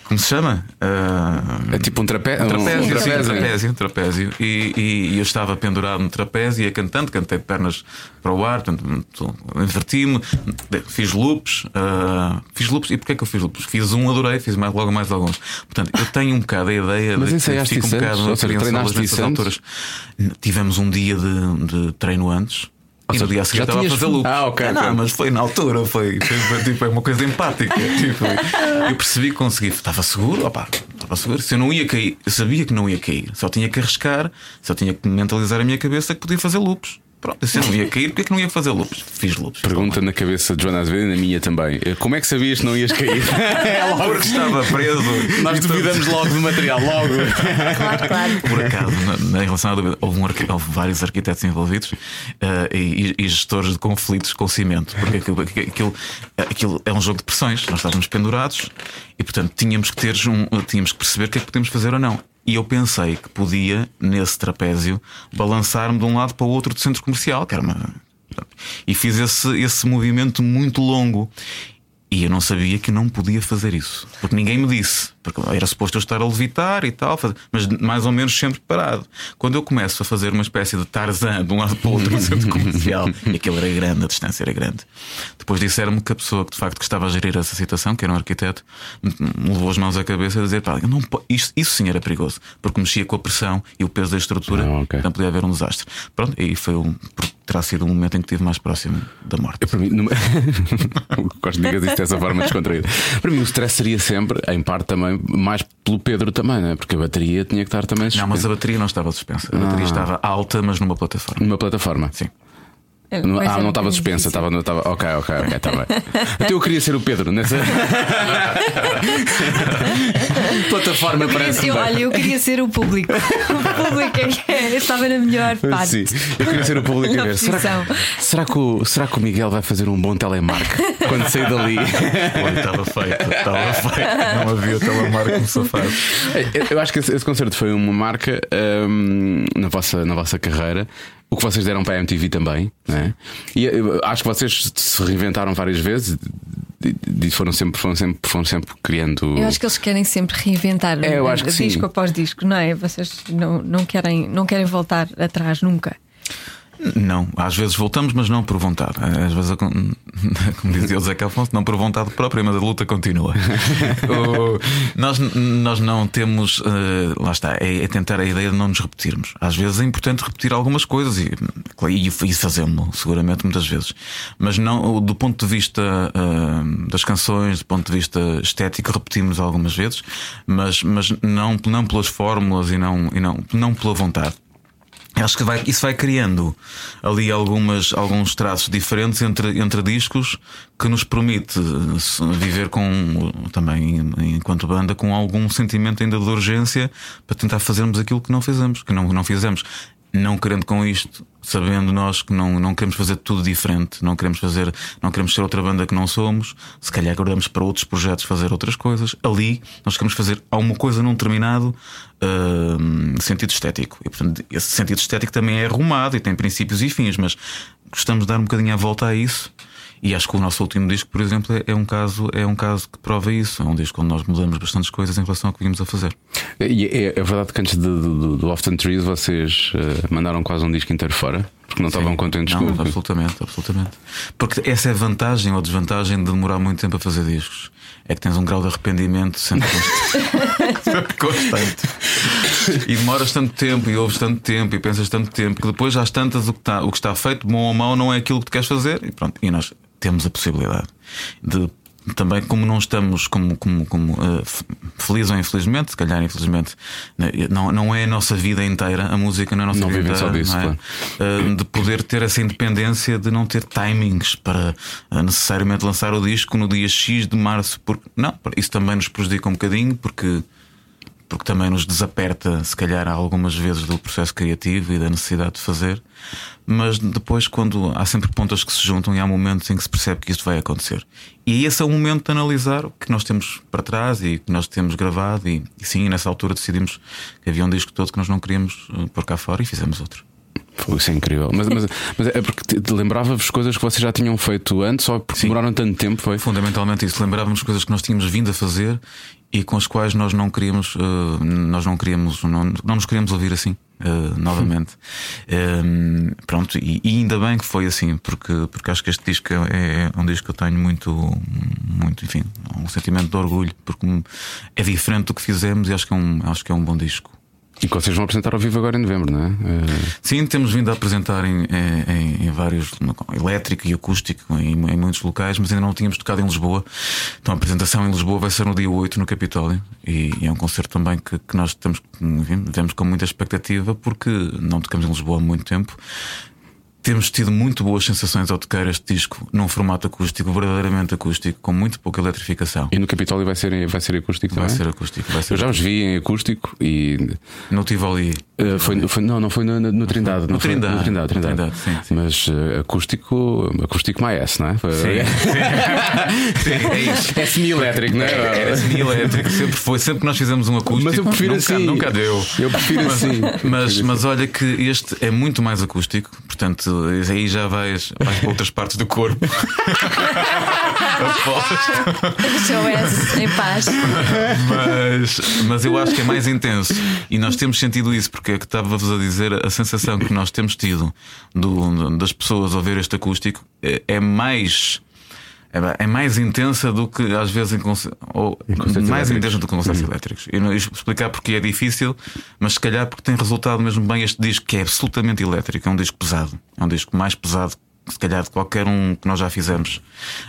Como se chama? Ah, É tipo um trape... um Trapézio, sim, trapézio. trapézio, trapézio. E, e- e eu estava pendurado no trapézio, ia cantando, cantei de pernas para o ar, inverti-me, fiz loops, ah, fiz loops. E porquê é que eu fiz loops? Fiz um, adorei, fiz mais, logo mais alguns. Portanto, eu tenho um bocado a ideia Mas de ensaiaste fico um bocado criança treinaste nessas alturas. Tivemos um dia de, de treino antes. E seja, dia a seguir já estava a fazer loops. Ah, ok, não, ok. mas foi na altura, foi, foi, foi, tipo, é uma coisa empática. [LAUGHS] Tipo, eu percebi que consegui, estava seguro, opa, estava seguro. Se eu não ia cair, eu sabia que não ia cair, só tinha que arriscar, só tinha que mentalizar a minha cabeça que podia fazer loops. Pronto, se eu não ia cair, porque é que não ia fazer loops? Fiz loops. Pergunta na cabeça de Joana Azevedo e na minha também. Como é que sabias que não ias cair? [LAUGHS] é logo. Porque estava preso. Nós duvidamos logo do material, logo. Claro, claro. Por acaso, na, na relação à dúvida, houve, um houve vários arquitetos envolvidos eh, e, e gestores de conflitos com cimento, porque aquilo, aquilo, aquilo é um jogo de pressões. Nós estávamos pendurados e, portanto, tínhamos que ter um, tínhamos que perceber o que é que podemos fazer ou não. E eu pensei que podia, nesse trapézio, balançar-me de um lado para o outro do centro comercial, que era uma. E fiz esse, esse movimento muito longo. E eu não sabia que não podia fazer isso. Porque ninguém me disse. Porque era suposto eu estar a levitar e tal, mas mais ou menos sempre parado. Quando eu começo a fazer uma espécie de Tarzan de um lado para o outro [LAUGHS] no centro comercial, e aquilo era grande, a distância era grande. Depois disseram-me que a pessoa que de facto que estava a gerir essa situação, que era um arquiteto, me levou as mãos à cabeça a dizer: pá, não, isto, isso sim era perigoso, porque mexia com a pressão e o peso da estrutura, Ah, ok. então podia haver um desastre. Pronto, e foi um. Terá sido o momento em que estive mais próximo da morte. Eu, para mim, numa... gosto de dizer isto dessa forma descontraída. Para mim, o stress seria sempre, em parte também, mais pelo Pedro também, não é? Porque a bateria tinha que estar também Não, mas a suspensa. bateria não estava suspensa. A bateria estava alta, mas numa plataforma. numa plataforma. Sim. Ah, é não estava suspensa, estava. Estava... Ok, ok, ok, está bem. Até eu queria ser o Pedro nessa. [LAUGHS] plataforma parece. Eu, olha, eu queria ser o público. [LAUGHS] O público é que é, eu estava na melhor parte. Sim, eu queria ser o público a Na ver. Será que, será, que o, será que o Miguel vai fazer um bom telemark quando sair dali? [LAUGHS] Olha, estava feito, estava feito. Não havia telemarco como safado. Eu- Eu acho que esse, esse concerto foi uma marca hum, na, vossa, na vossa carreira. O que vocês deram para a MTV também, né? E acho que vocês se reinventaram várias vezes e- foram sempre, foram sempre, foram sempre criando. Eu acho que eles querem sempre reinventar É, eu acho que sim. disco após disco, não é? Vocês não, não, querem, não querem voltar atrás nunca. Não, às vezes voltamos, mas não por vontade. Às vezes, [LAUGHS] como dizia o Zé Alfonso, não por vontade própria, mas a luta continua. [LAUGHS] O- nós, nós não temos, eh, lá está, é, é tentar a ideia de não nos repetirmos. Às vezes é importante repetir algumas coisas e, e, e fazemos seguramente muitas vezes. Mas não, do ponto de vista eh, das canções, do ponto de vista estético, repetimos algumas vezes, mas, mas não, não pelas fórmulas e não, e não, não pela vontade. Acho que vai, isso vai criando ali algumas, alguns traços diferentes entre, entre discos que nos permite viver com também enquanto banda com algum sentimento ainda de urgência para tentar fazermos aquilo que não fizemos, que não, não fizemos não querendo com isto, sabendo nós que não, não queremos fazer tudo diferente, não queremos fazer, não queremos ser outra banda que não somos, se calhar guardamos para outros projetos fazer outras coisas. Ali nós queremos fazer alguma coisa num determinado uh, sentido estético. E portanto, esse sentido estético também é arrumado e tem princípios e fins, mas gostamos de dar um bocadinho a volta a isso e acho que o nosso último disco, por exemplo, é, é, um caso, é um caso que prova isso. É um disco onde nós mudamos bastantes coisas em relação ao que vimos a fazer. E é, é verdade que antes do, do Often Trees vocês uh, mandaram quase um disco inteiro fora? Porque não Sim, estavam contentes não, com Absolutamente, absolutamente. Porque essa é a vantagem ou desvantagem de demorar muito tempo a fazer discos. É que tens um grau de arrependimento sempre constante. [LAUGHS] E demoras tanto tempo e ouves tanto tempo e pensas tanto tempo que depois já às tantas o que está, o que está feito, bom ou mau, não é aquilo que tu queres fazer e pronto. E nós temos a possibilidade de também como não estamos como, como, como uh, feliz ou infelizmente, se calhar infelizmente né, não, não é a nossa vida inteira, a música não é a nossa não vida inteira, disso, é? claro. uh, de poder ter essa independência de não ter timings para uh, necessariamente lançar o disco no dia X de março, porque não, isso também nos prejudica um bocadinho, porque porque também nos desaperta, se calhar, algumas vezes do processo criativo e da necessidade de fazer. Mas depois, quando há sempre pontas que se juntam e há momentos em que se percebe que isto vai acontecer. E esse é o momento de analisar o que nós temos para trás e que nós temos gravado. E, e sim, nessa altura decidimos que havia um disco todo que nós não queríamos eh, pôr cá fora e fizemos outro. Foi isso é incrível. Mas, mas, mas é porque lembrava-vos coisas que vocês já tinham feito antes, só porque Sim. demoraram tanto tempo, foi? Fundamentalmente isso. Lembrávamos coisas que nós tínhamos vindo a fazer e com as quais nós não queríamos, uh, nós não queríamos, não, não nos queríamos ouvir assim. Uh, novamente, uh, pronto, e, e, ainda bem que foi assim, porque, porque acho que este disco é, é um disco que eu tenho muito, muito, enfim, um sentimento de orgulho, porque é diferente do que fizemos e acho que é um, acho que é um bom disco. E que vocês vão apresentar ao vivo agora em novembro, não é? Sim, temos vindo a apresentar em, em, em vários elétrico e acústico em, em, muitos locais, mas ainda não tínhamos tocado em Lisboa. Então a apresentação em Lisboa vai ser no dia 8 no Capitólio e, e é um concerto também que, que nós temos, enfim, com muita expectativa porque não tocamos em Lisboa há muito tempo. Temos tido muito boas sensações ao tocar este disco num formato acústico, verdadeiramente acústico, com muito pouca eletrificação. E no Capitólio vai ser, vai ser acústico vai também? Ser acústico vai ser Eu já os vi em acústico e. No Tivoli. Uh, foi, foi, não, não foi no, no Trindade. No, no Trindade. No Trindade, Trindade. Trindade sim, sim. Mas uh, acústico, acústico mais não é? Foi, sim, sim. [LAUGHS] sim, é isso. É semi-elétrico, não é? É, é semi-elétrico, sempre foi. Sempre que nós fizemos um acústico. Mas eu prefiro nunca, assim. Nunca deu. Eu prefiro mas, assim. Mas, mas olha que este é muito mais acústico, portanto, aí já vais, vais para outras partes do corpo. SOS em paz. Mas, mas eu acho que é mais intenso. E nós temos sentido isso, porque é que estava-vos a dizer a sensação que nós temos tido do, das pessoas ao ver este acústico é, é mais é mais intensa do que às vezes em, ou mais elétricos. intensa do que concertos Uhum. elétricos. Eu não explicar porque é difícil, mas se calhar porque tem resultado mesmo bem este disco que é absolutamente elétrico, é um disco pesado, é um disco mais pesado se calhar de qualquer um que nós já fizemos.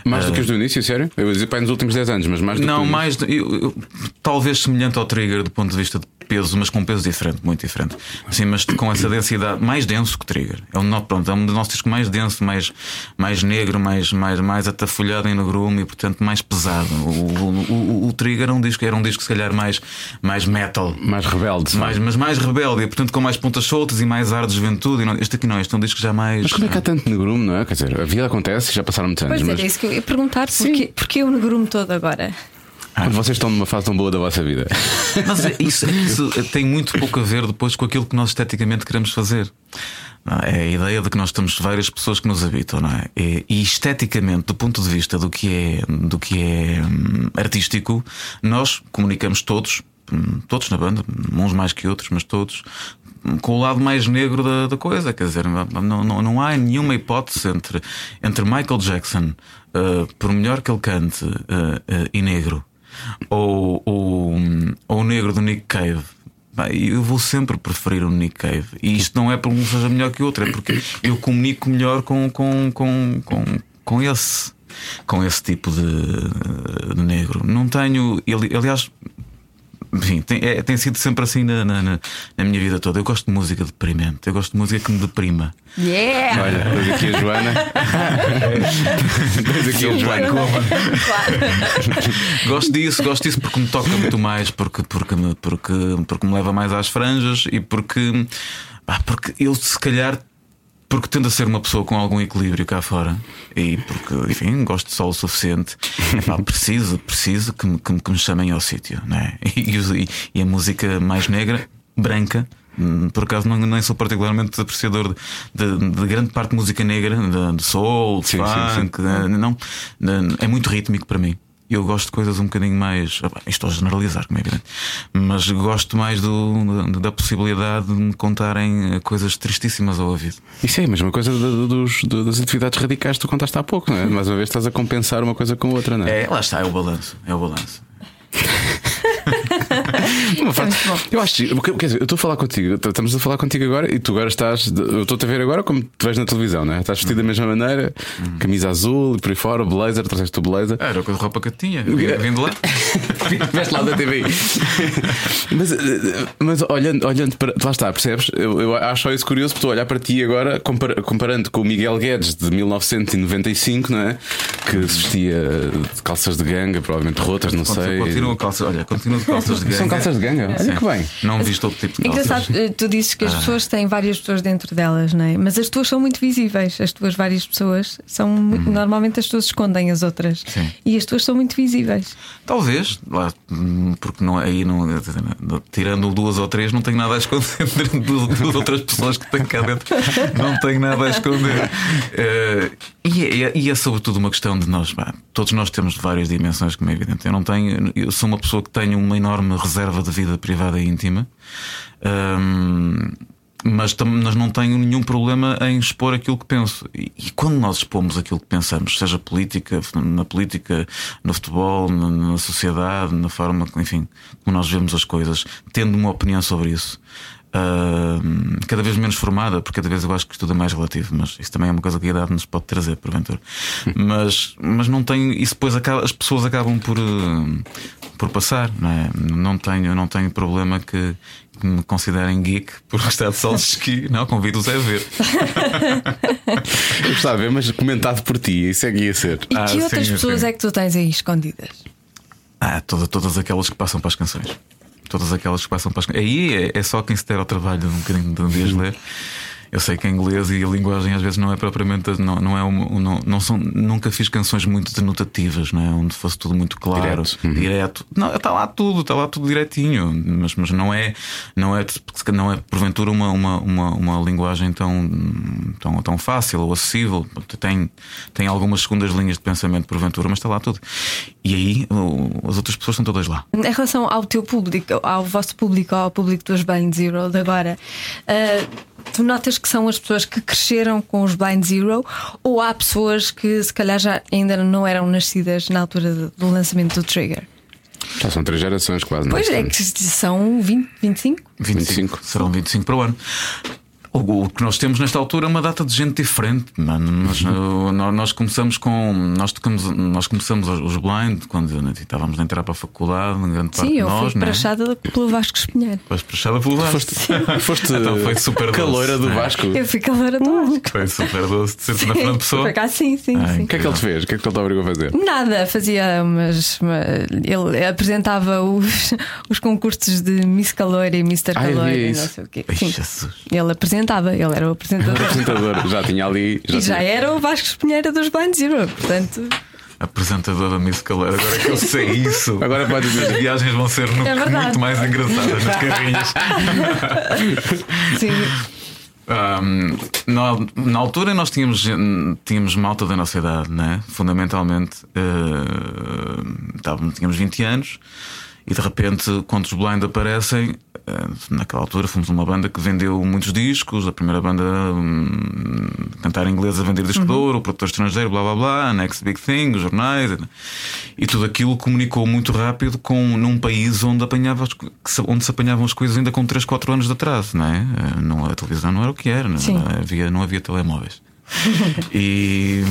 Mais do Ah, que os do início, sério? Eu ia dizer para nos últimos 10 anos, mas mais do não, que. mais de- eu- eu- talvez semelhante ao Trigger do ponto de vista de peso, mas com peso diferente, muito diferente. Assim, mas com essa densidade mais denso que Trigger. É um, pronto, é um dos nossos discos mais denso, mais, mais negro, mais, mais, mais atafolhado em negrume e portanto mais pesado. O, o, o- o Trigger era um disco, era um disco se calhar mais, mais metal. Mais rebelde. Mais, mas mais rebelde, e portanto com mais pontas soltas e mais ar de juventude. Não- este aqui não, este é um disco já mais. Mas como é que há tanto negrume, não é? Quer dizer, a vida acontece, já passaram muitos anos, Pois mas era isso que eu ia perguntar. Porquê, porquê o negrume todo agora? quando vocês estão numa fase tão boa da vossa vida. [LAUGHS] Mas é- isso, isso tem muito pouco a ver depois com aquilo que nós esteticamente queremos fazer. É? É a ideia de que nós temos várias pessoas que nos habitam, não é? E, e esteticamente, do ponto de vista do que é, do que é hum, artístico, nós comunicamos todos, hum, todos na banda, uns mais que outros, mas todos. Com o lado mais negro da, da coisa, quer dizer, não, não, não há nenhuma hipótese entre, entre Michael Jackson, uh, por melhor que ele cante, uh, uh, e negro, ou, ou, ou o negro do Nick Cave. Eu vou sempre preferir o Nick Cave. E isto não é porque um seja melhor que o outro, é porque eu comunico melhor com, com, com, com, com esse. Com esse tipo de, de negro. Não tenho. ali- Aliás, enfim, tem, é, tem sido sempre assim na, na, na, na minha vida toda. Eu gosto de música deprimente, eu gosto de música que me deprima. Yeah! Olha, tens aqui a Joana. tens aqui a Joana. Gosto disso, gosto disso porque me toca muito mais, porque, porque, me, porque, porque me leva mais às franjas e porque, pá, porque eu se calhar porque tendo a ser uma pessoa com algum equilíbrio cá fora e porque, enfim, gosto de sol o suficiente, [LAUGHS] epá, preciso, preciso que me, que me, chamem ao sítio, né? E, e, e a música mais negra, branca, hum, por acaso não, nem sou particularmente apreciador de, de, de grande parte de música negra, de, de soul, de Sim, sim, funk, eh, não, é muito rítmico para mim. Eu gosto de coisas um bocadinho mais. ah, Estou a generalizar, como é evidente. Mas gosto mais do, da possibilidade de me contarem coisas tristíssimas ao ouvido. Isso é a mesma coisa dos- das atividades radicais que tu contaste há pouco, não é? Mais uma vez estás a compensar uma coisa com outra, não é? É, lá está, é o balanço. É o balanço. [LAUGHS] Uma frase- Eu acho que, quer dizer, eu estou a falar contigo, estamos a falar contigo agora e tu agora estás. Eu estou-te a ver agora como tu vês na televisão, não é? Estás vestido da mesma maneira, camisa azul e por aí fora, blazer, trouxeste o blazer. Era a roupa que eu tinha. Vindo lá. [LAUGHS] Veste lá da TV. mas, mas olhando, olhando para. Lá está, percebes? Eu, eu acho só isso curioso porque estou a olhar para ti agora, compara- comparando com o Miguel Guedes de 1995, não é? Que se vestia de calças de ganga, provavelmente rotas, não sei. Continua calças, olha, continua de calças de ganga. São calças de ganga? Olha Sim. que bem. Não viste outro tipo de. Engraçado, eh, tu dizes que as Ah. pessoas têm várias pessoas dentro delas, não é? Mas as tuas são muito visíveis. As tuas várias pessoas são muito. Normalmente as pessoas escondem as outras. Uhum. Sim. E as tuas são muito visíveis. Talvez, lá, hum, porque não, aí não, tirando duas ou três, não tenho nada a esconder [LAUGHS] de duas outras pessoas que tenho cá dentro. Não tenho nada a esconder. Eh, e, é, e é sobretudo uma questão de nós, pá, todos nós temos várias dimensões, como é evidente. Eu não tenho, eu sou uma pessoa que tenho uma enorme reserva de vida privada e íntima. Hum, mas, mas não tenho nenhum problema em expor aquilo que penso. E, e quando nós expomos aquilo que pensamos, seja política, na política, no futebol, na, na sociedade, na forma, enfim, como nós vemos as coisas, tendo uma opinião sobre isso. Ah, cada vez menos formada, porque cada vez eu acho que tudo é mais relativo, mas isso também é uma coisa que a idade nos pode trazer, porventura. [LAUGHS] mas, mas não tenho, isso depois acaba, as pessoas acabam por, por passar, não é? Não tenho, não tenho problema que, que me considerem geek por gostar de solos de esqui. [LAUGHS] Não, convido-os a ver. Eu gostava de ver, mas comentado por ti, isso é que ia ser. E Ah, que outras sim, pessoas sim. é que tu tens aí escondidas? Ah, toda, todas aquelas que passam para as canções. Todas aquelas que passam para as. Aí é, é só quem se der ao trabalho de um bocadinho de ler. Eu sei que em inglês e a linguagem às vezes não é propriamente. Não, não é um, não, não são, nunca fiz canções muito denotativas, não é? Onde fosse tudo muito claro, Direto. Uhum. direto. Não, está lá tudo, está lá tudo direitinho. Mas, mas não é, não é, não é porventura uma, uma, uma, uma linguagem tão, tão, tão fácil ou acessível. Tem, tem algumas segundas linhas de pensamento, porventura, mas está lá tudo. E aí o- as outras pessoas estão todas lá. Em relação ao teu público, ao vosso público, ao público dos Blind Zero de agora, ah, tu notas que são as pessoas que cresceram com os Blind Zero ou há pessoas que se calhar já ainda não eram nascidas na altura do lançamento do Trigger? Já são três gerações quase, não Pois é, que são 20, 25? 25. Serão 25 para o ano. O, que nós temos nesta altura é uma data de gente diferente, mano. Nós, uh, nó- nós começamos com. Nós, tocamos, nós começamos os blind quando né, estávamos a entrar para a faculdade, grande parte Sim, de eu nós, fui né? prachada pelo Vasco Espinheiro. Depois prachada pelo Vasco. Foste, [LAUGHS] foste Então foi super caloira doce, do né? Vasco. Eu fui calora do Vasco. Foi super doce de ser na frente pessoa. Por acaso, sim, sim, Ai, sim. O que é que ele te fez? O que é que ele te obrigou a fazer? Nada, fazia umas. uma- ele apresentava os, [LAUGHS] os concursos de Miss Caloira e Mr. Ah, eu vi Caloira e não sei o quê. Ai, Sim. Jesus. Ele apresentava, ele era o apresentador. [LAUGHS] apresentador, já tinha ali. e já tinha- era o Vasco Espinheira dos Blind Zero, portanto. Apresentador da Miss Caleira, agora que eu sei isso. Agora pode dizer. As viagens vão ser no- É muito mais engraçadas nas carrinhas. [LAUGHS] Sim. Um, na, na altura nós tínhamos, tínhamos malta da nossa idade, né? fundamentalmente uh, tínhamos 20 anos e de repente, quando os Blind aparecem, uh, naquela altura fomos uma banda que vendeu muitos discos, a primeira banda hum, cantar em inglês a vender disco de ouro, o produtor estrangeiro, blá blá blá, Next Big Thing, os jornais e tudo aquilo comunicou muito rápido com num país onde apanhava onde se apanhavam as coisas ainda com 3, 4 anos de atraso, não é? Eh, Não, a televisão não era o que era, não, havia, não havia telemóveis. [LAUGHS] e,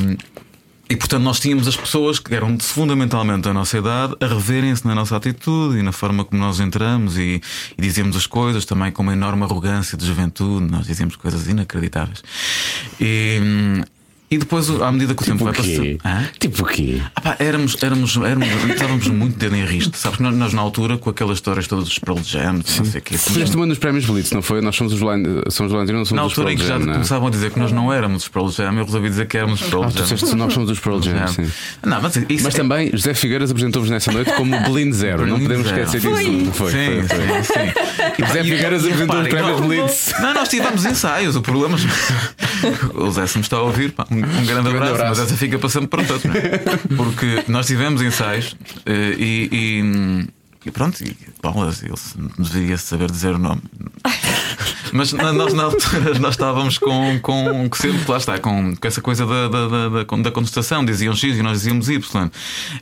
E portanto nós tínhamos as pessoas que eram fundamentalmente da nossa idade a reverem-se na nossa atitude e na forma como nós entramos e, e dizíamos as coisas também com uma enorme arrogância de juventude, nós dizíamos coisas inacreditáveis. E, e depois, à medida que o tempo Tipo o vai passando. Tipo o quê? Ah pá, éramos, éramos, éramos, estávamos muito dedo em riste, sabes? Nós, nós na altura, com aquelas histórias todas dos Pearl Jam, não sei o quê. Fizeste uma nos prémios Blitz, não foi? Nós somos os Blind, somos os Blind, não somos Na altura em que já é? começavam a dizer que nós não éramos os Pearl Jam, eu resolvi dizer que éramos os Pearl Ah, tu Jam. disseste que nós somos os Pearl Jam, sim. Não, mas isso Mas é- também José Figueiras apresentou-vos nessa noite como Blind Zero. não podemos Zero. esquecer disso. Foi, sim, foi, foi. sim, sim. E José Figueiras apresentou os prémios Blitz. Não, nós tivemos ensaios. O problema. [LAUGHS] O Zé, se me está a ouvir, pá, um, um grande abraço, abraço. mas essa fica sempre para todos, é? [LAUGHS] Porque nós tivemos ensaios eh, e. e e pronto, e bolas, ele deveria saber dizer o nome. [LAUGHS] Mas na- nós na altura nós estávamos com, com sempre lá está, com, com essa coisa da, da, da, da, da contestação, diziam X e nós dizíamos Y.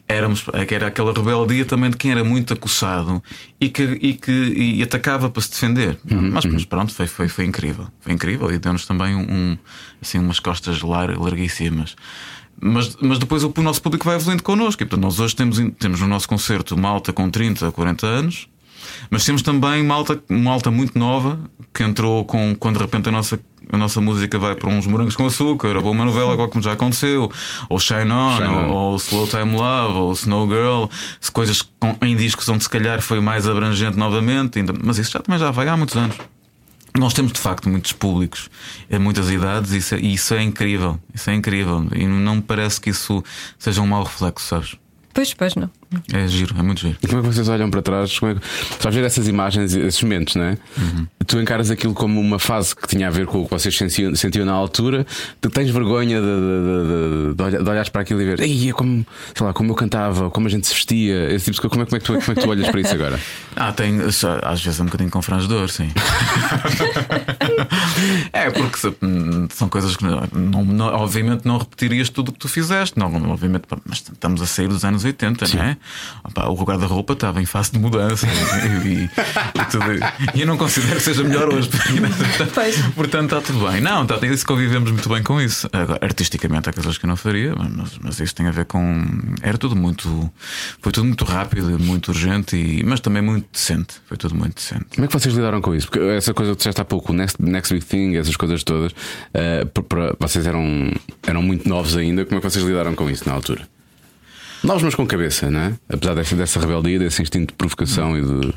Éramos, era aquela rebeldia também de quem era muito acossado e que, e que e atacava para se defender. mas, mas pronto, foi, foi, foi incrível. Foi incrível e deu-nos também um, assim, umas costas lar, larguíssimas. Mas, mas depois o, nosso público vai evoluindo connosco. E, portanto, nós hoje temos, temos no nosso concerto malta com 30, 40 anos, mas temos também malta, uma alta muito nova que entrou com quando de repente a nossa, a nossa música vai para uns morangos com açúcar, ou uma novela, igual como já aconteceu, ou Shine On, Shine On. Ou, ou Slow Time Love, ou Snow Girl, coisas com, em discos onde se calhar foi mais abrangente novamente, ainda, mas isso já também já vai há muitos anos. Nós temos de facto muitos públicos, em muitas idades, e isso, é- isso é incrível. Isso é incrível. E não me parece que isso seja um mau reflexo, sabes? Pois, pois não. É giro, é muito giro. E como é que vocês olham para trás? Como é que... A ver essas imagens, esses momentos, não é? Tu encaras aquilo como uma fase que tinha a ver com o que vocês sentiam, sentiam na altura. Tu tens vergonha de, de, de, de, de olhar- de olhares para aquilo e ver, Ei, é como, sei lá, como eu cantava, como a gente se vestia, esse tipo de coisa. Como é, como, é que tu, como é que tu olhas para isso agora? [LAUGHS] Ah, tem, às vezes é um bocadinho confrangedor, sim. [LAUGHS] é, porque hum, são coisas que não, não- obviamente não repetirias tudo o que tu fizeste. Não, obviamente, mas estamos a sair dos anos 80, não é? Opá, o guarda-roupa estava em fase de mudança e, e- e tudo. E eu não considero que seja melhor hoje. Portanto, está tudo bem. Não, está, isso convivemos muito bem com isso. Agora, artisticamente há coisas que eu não faria, mas, mas isso tem a ver com. Era tudo muito. Foi tudo muito rápido, muito urgente, e, mas também muito decente. Foi tudo muito decente. Como é que vocês lidaram com isso? Porque essa coisa que disseste há pouco, o next, next Big Thing, essas coisas todas, eh, para- para- vocês eram, eram muito novos ainda. Como é que vocês lidaram com isso na altura? Novos, mas com cabeça, não é? Apesar dessa, dessa rebeldia, desse instinto de provocação e de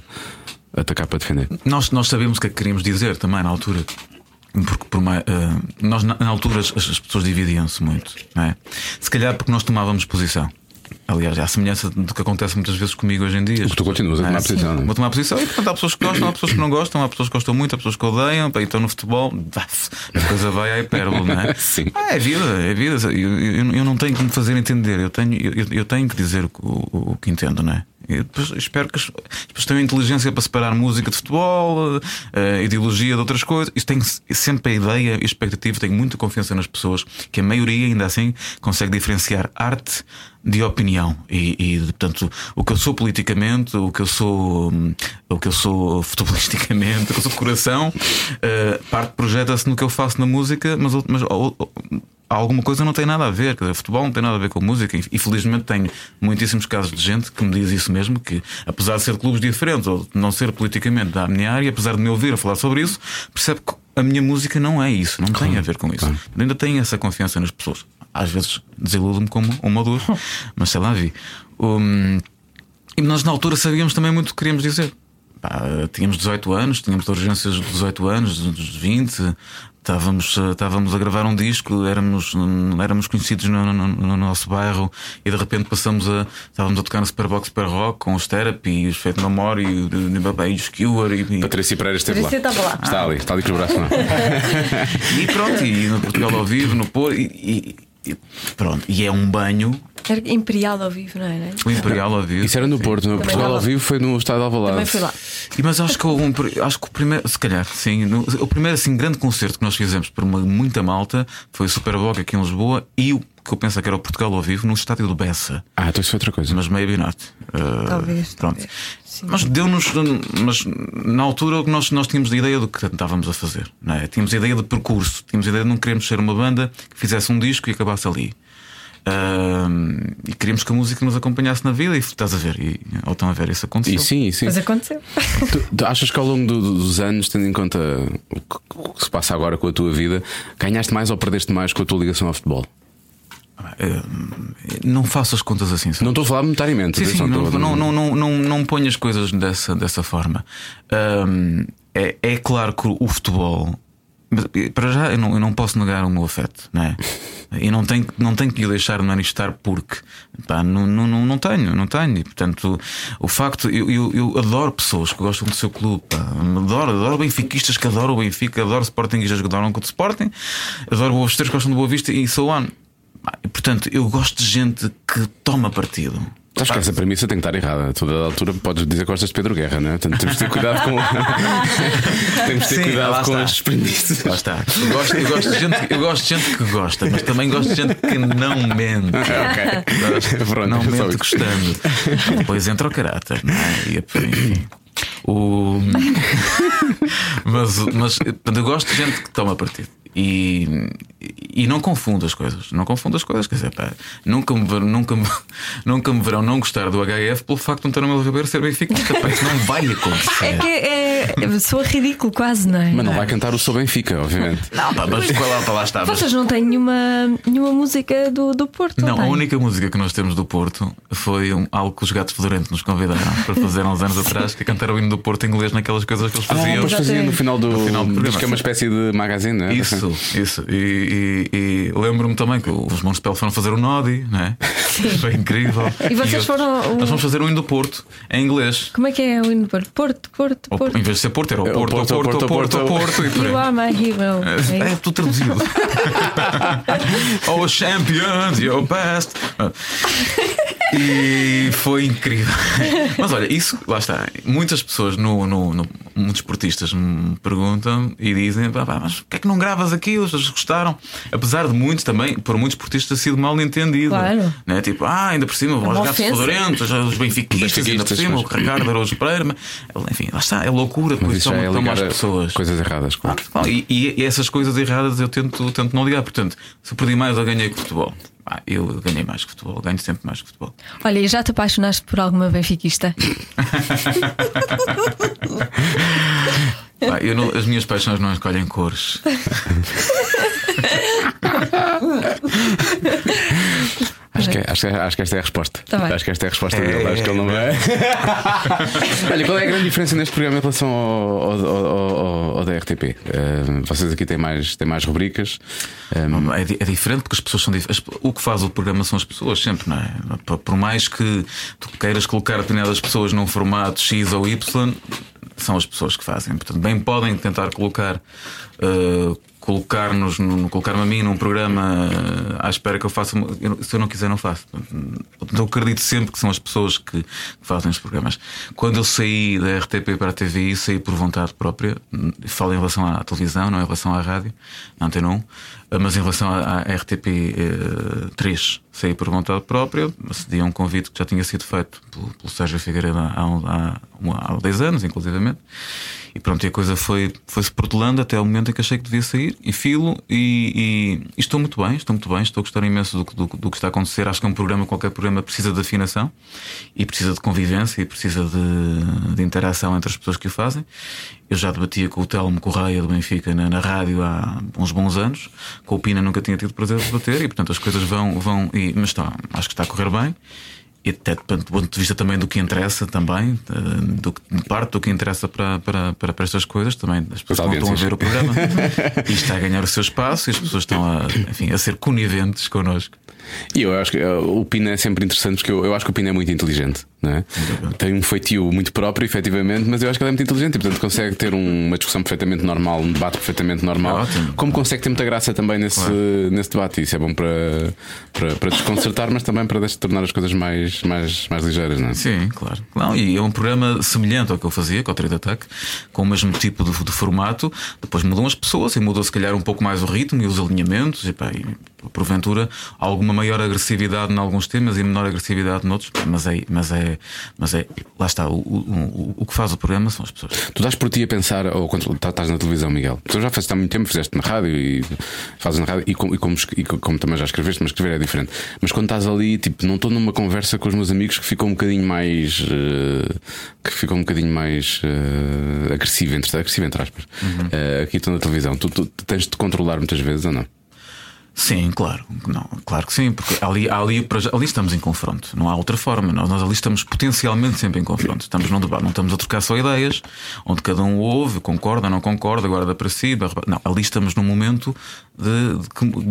atacar para defender. Nós, nós sabemos o que é que queríamos dizer também na altura. Porque por uma, eh, nós, na, na altura as, as pessoas dividiam-se muito, não é? Se calhar porque nós tomávamos posição. Aliás, é a semelhança do que acontece muitas vezes comigo hoje em dia. Tu continuas a tomar É, posição, é? Vou tomar posição e portanto há pessoas que gostam, há pessoas que não gostam, há pessoas que gostam muito, há pessoas que odeiam, pá, então no futebol a coisa vai à hipérbole, não é? [LAUGHS] Sim. Ah, é vida, é vida. Eu, eu, eu não tenho que me fazer entender, eu tenho, eu, eu tenho que dizer o, que- o, o que entendo, não é? Depois espero que as as pessoas tenham inteligência para separar música de futebol, eh, ideologia de outras coisas. Isso tem sempre a ideia e a expectativa, tenho muita confiança nas pessoas, que a maioria, ainda assim, consegue diferenciar arte de opinião. E, e, portanto, o que eu sou politicamente, o que eu sou, hum, o que eu sou [LAUGHS] futebolisticamente, o que eu sou de coração, eh, parte projeta-se no que eu faço na música, mas, mas oh, oh, alguma coisa não tem nada a ver. Quer dizer, futebol não tem nada a ver com música. E, felizmente tenho muitíssimos casos de gente que me diz isso mesmo: que apesar de ser de clubes diferentes ou de não ser politicamente da minha área, apesar de me ouvir a falar sobre isso, percebe que a minha música não é isso, não tem a ver com isso. Eu ainda tenho essa confiança nas pessoas. Às vezes desiludo-me como uma ou duas, [LAUGHS] mas sei lá, vi. Um, e nós na altura sabíamos também muito o que queríamos dizer. Pá, tínhamos 18 anos, tínhamos urgências de 18 anos, dos 20, estávamos, eh, estávamos a gravar um disco, éramos, hum, éramos conhecidos no, no- no nosso bairro e de repente passamos a. Estávamos a tocar no Superbox Super Rock com os Therapy, os Fate No More e, o- e, e os Skewer e, e, Patrícia Pereira esteve lá. Patrícia estava lá. Está ali, está ali com os braços, não. [LAUGHS] e pronto, e no Portugal ao vivo, no Porto, e, e- e pronto, e é um banho, Era Imperial ao vivo, não era? o Imperial ao vivo. Isso era no Porto, no Portugal ao vivo foi no Estado de Alvalade. Também fui lá. E, mas acho que, um, acho que o primeiro, se calhar, sim, no- o primeiro assim, grande concerto que nós fizemos por uma, muita malta foi o Super Bowl aqui em Lisboa e o que eu penso que era o Portugal ao vivo no estádio do Bessa. Ah, então isso foi outra coisa. Mas maybe not. Uh, Talvez, Pronto. talvez. Sim. Mas deu-nos. Mas na altura nós, nós tínhamos a ideia do que tentávamos a fazer. Não é? Tínhamos a ideia de percurso. Tínhamos a ideia de não queremos ser uma banda que fizesse um disco e acabasse ali. Ahm, e queríamos que a música nos acompanhasse na vida e estás a ver, e, ou estão a ver, isso aconteceu. E sim, e sim. Mas aconteceu. [LAUGHS] Tu, tu achas que ao longo do- dos anos, tendo em conta o que, o que se passa agora com a tua vida, ganhaste mais ou perdeste mais com a tua ligação ao futebol? Ahm, não faço as contas assim. sabe? Não estou a falar monetariamente. Sim, sim, não, não, não, não, não, não ponho as coisas dessa, dessa forma. É, é claro que o futebol. eh, Para já, eu não, eu não posso negar o meu afeto, não é? [LAUGHS] E não tenho, não tenho que o deixar de manifestar porque pá, não, não, não, não tenho, não tenho. E, portanto, o facto, eu, eu, eu adoro pessoas que gostam do seu clube, pá. adoro, adoro benfiquistas que adoram o Benfica, adoro sportingistas que adoram o Sporting, adoro boas que gostam do Boa Vista e so on. Portanto, eu gosto de gente que toma partido. Acho que essa premissa tem que estar errada. A toda a altura podes dizer que gostas de Pedro Guerra, não é? Portanto, temos de ter cuidado com. [LAUGHS] temos de ter Sim, cuidado com está. as premissas. Lá está. Eu gosto, eu, gosto de gente, eu gosto de gente que gosta, mas também gosto de gente que não mente. [LAUGHS] ok. Pronto, não é mente isso. gostando. Depois entra o caráter, não é? E, enfim. O... [LAUGHS] mas, mas eu gosto de gente que toma partido. E, e não confundo as coisas. Não confundo as coisas. Quer dizer, pá, nunca, me, ver- nunca, me, [LAUGHS] nunca me verão não gostar do HF pelo facto de um António Melo Ribeiro ser benfiquista. Pá, isso não vai acontecer. É que é, soa ridículo, quase, não é? Mas não vai cantar o Sou Benfica, obviamente. Não, pá, mas qual lá, lá está. Vocês não têm nenhuma, nenhuma música do, do Porto? Não, a têm? única música que nós temos do Porto foi um, algo que os gatos fedorentos nos convidaram para fazer há uns anos atrás, que é cantar o hino do Porto em inglês naquelas coisas que eles Ah, faziam. mas fazia no final do. No final do programa, Diz que é uma espécie de magazine, não é? Isso, isso. E, e- e lembro-me também que os Monspel foram fazer o Nodi, não é? Foi incrível. E vocês outros. foram o- Nós vamos fazer o hino do Porto em inglês. Como é que é o hino do Porto? Porto, Porto, Ou, Porto. em vez de ser Porto, era o É, o Porto, o Porto, Porto, o o Porto, Porto, o Porto, e. You are my hero. É, É é tudo traduzido. [LAUGHS] oh, champions, your best. E foi incrível. Mas olha, isso, lá está. Muitas pessoas, no, no, no- muitos esportistas me perguntam e dizem: "Pá, pá, mas porquê é que não gravas aquilo? As pessoas gostaram. Apesar de muitos também, por muitos esportistas, ter sido mal entendido. Claro. Né? Tipo, ah, ainda por cima, os gatos fedorentos, os benfiquistas, ainda por cima, pois. o Ricardo Araújo Pereira. mas, Enfim, lá está, é loucura, Mas depois isso são, é mais pessoas. coisas erradas, claro. Ah, E, e- e essas coisas erradas eu tento, tento não ligar. Portanto, se eu perdi mais, eu ganhei com o futebol. Ah, eu ganhei mais que futebol, ganho sempre mais que futebol. Olha, e já te apaixonaste por alguma benfiquista? [LAUGHS] [LAUGHS] Ah, eu não- as minhas paixões não escolhem cores. Acho que, acho, que- acho que esta é a resposta. Tá. Acho que esta é a resposta É, dele. Acho que ele não vai. [LAUGHS] Olha, qual é a grande diferença neste programa em relação ao, ao, ao- ao- ao da RTP? Eh, vocês aqui têm mais, têm mais rubricas. Eh, É, é diferente porque as pessoas são diferentes. O que faz o programa são as pessoas, sempre, não é? Por- Por mais que tu queiras colocar determinadas pessoas num formato X ou Y, são as pessoas que fazem. Portanto, bem podem tentar colocar. eh, Colocar-nos, no- colocar-me a mim num programa eh, à espera que eu faça. não- se eu não quiser, não faço. Eu acredito sempre que são as pessoas que, fazem os programas. Quando eu saí da RTP para a TVI, saí por vontade própria. Falo em relação à televisão, não em relação à rádio, na Antena 1. Mas em relação à, à RTP eh, 3, saí por vontade própria, acedi a um convite que já tinha sido feito pelo, pelo Sérgio Figueiredo há, há, há, há 10 anos, inclusivamente. E pronto, e a coisa foi- foi-se protelando até o momento em que achei que devia sair, e filo, e, e- e estou muito bem, estou muito bem, estou a gostar imenso do, do, do que está a acontecer. Acho que é um programa, qualquer programa, precisa de afinação e precisa de convivência e precisa de, de interação entre as pessoas que o fazem. Eu já debatia com o Telmo Correia do Benfica na, na rádio há uns bons anos, com o Pina nunca tinha tido prazer de debater, e portanto as coisas vão. vão e, mas está, acho que está a correr bem. E até do ponto de vista também do que interessa, também, eh, do, parte do que interessa para, para, para, para estas coisas, também as pessoas As não estão a ver o programa [LAUGHS] e está a ganhar o seu espaço e as pessoas estão a, enfim, a ser coniventes connosco. E eu acho que eh, o Pina é sempre interessante porque eu, eu acho que o Pina é muito inteligente. É? Tem um feitio muito próprio, efetivamente, mas eu acho que ele é muito inteligente e, portanto, consegue ter um- uma discussão perfeitamente normal, um debate perfeitamente normal. É. Como consegue ter muita graça também nesse, nesse debate. Isso é bom para, para, para desconcertar, mas também para deixar- tornar as coisas mais, mais, mais ligeiras. Não é? Sim, claro. Não, e é um programa semelhante ao que eu fazia, com o Trade Attack, com o mesmo tipo de, de formato. Depois mudam as pessoas e muda se calhar um pouco mais o ritmo e os alinhamentos. E, pá, e porventura, alguma maior agressividade em alguns temas e menor agressividade noutros, mas é, mas é, mas é lá está, o, o, o que faz o programa são as pessoas. Tu dás por ti a pensar, ou quando tá, estás na televisão, Miguel, tu já fazes há muito tempo, fizeste na rádio e fazes na rádio e como, e como, e como também já escreveste, mas escrever é diferente. Mas quando estás ali, tipo, não estou numa conversa com os meus amigos que ficam um bocadinho mais. Uh, que ficam um bocadinho mais uh, agressivo, entre, agressivo entre aspas. Uhum. Uh, aqui estou na televisão. Tu, tu, tens de te controlar muitas vezes ou não? Sim, claro, não, claro que sim, porque ali, ali, ali estamos em confronto, não há outra forma. Nós, nós ali estamos potencialmente sempre em confronto. Estamos num debate, não estamos a trocar só ideias, onde cada um ouve, concorda, não concorda, guarda para si. Não, ali estamos num momento de,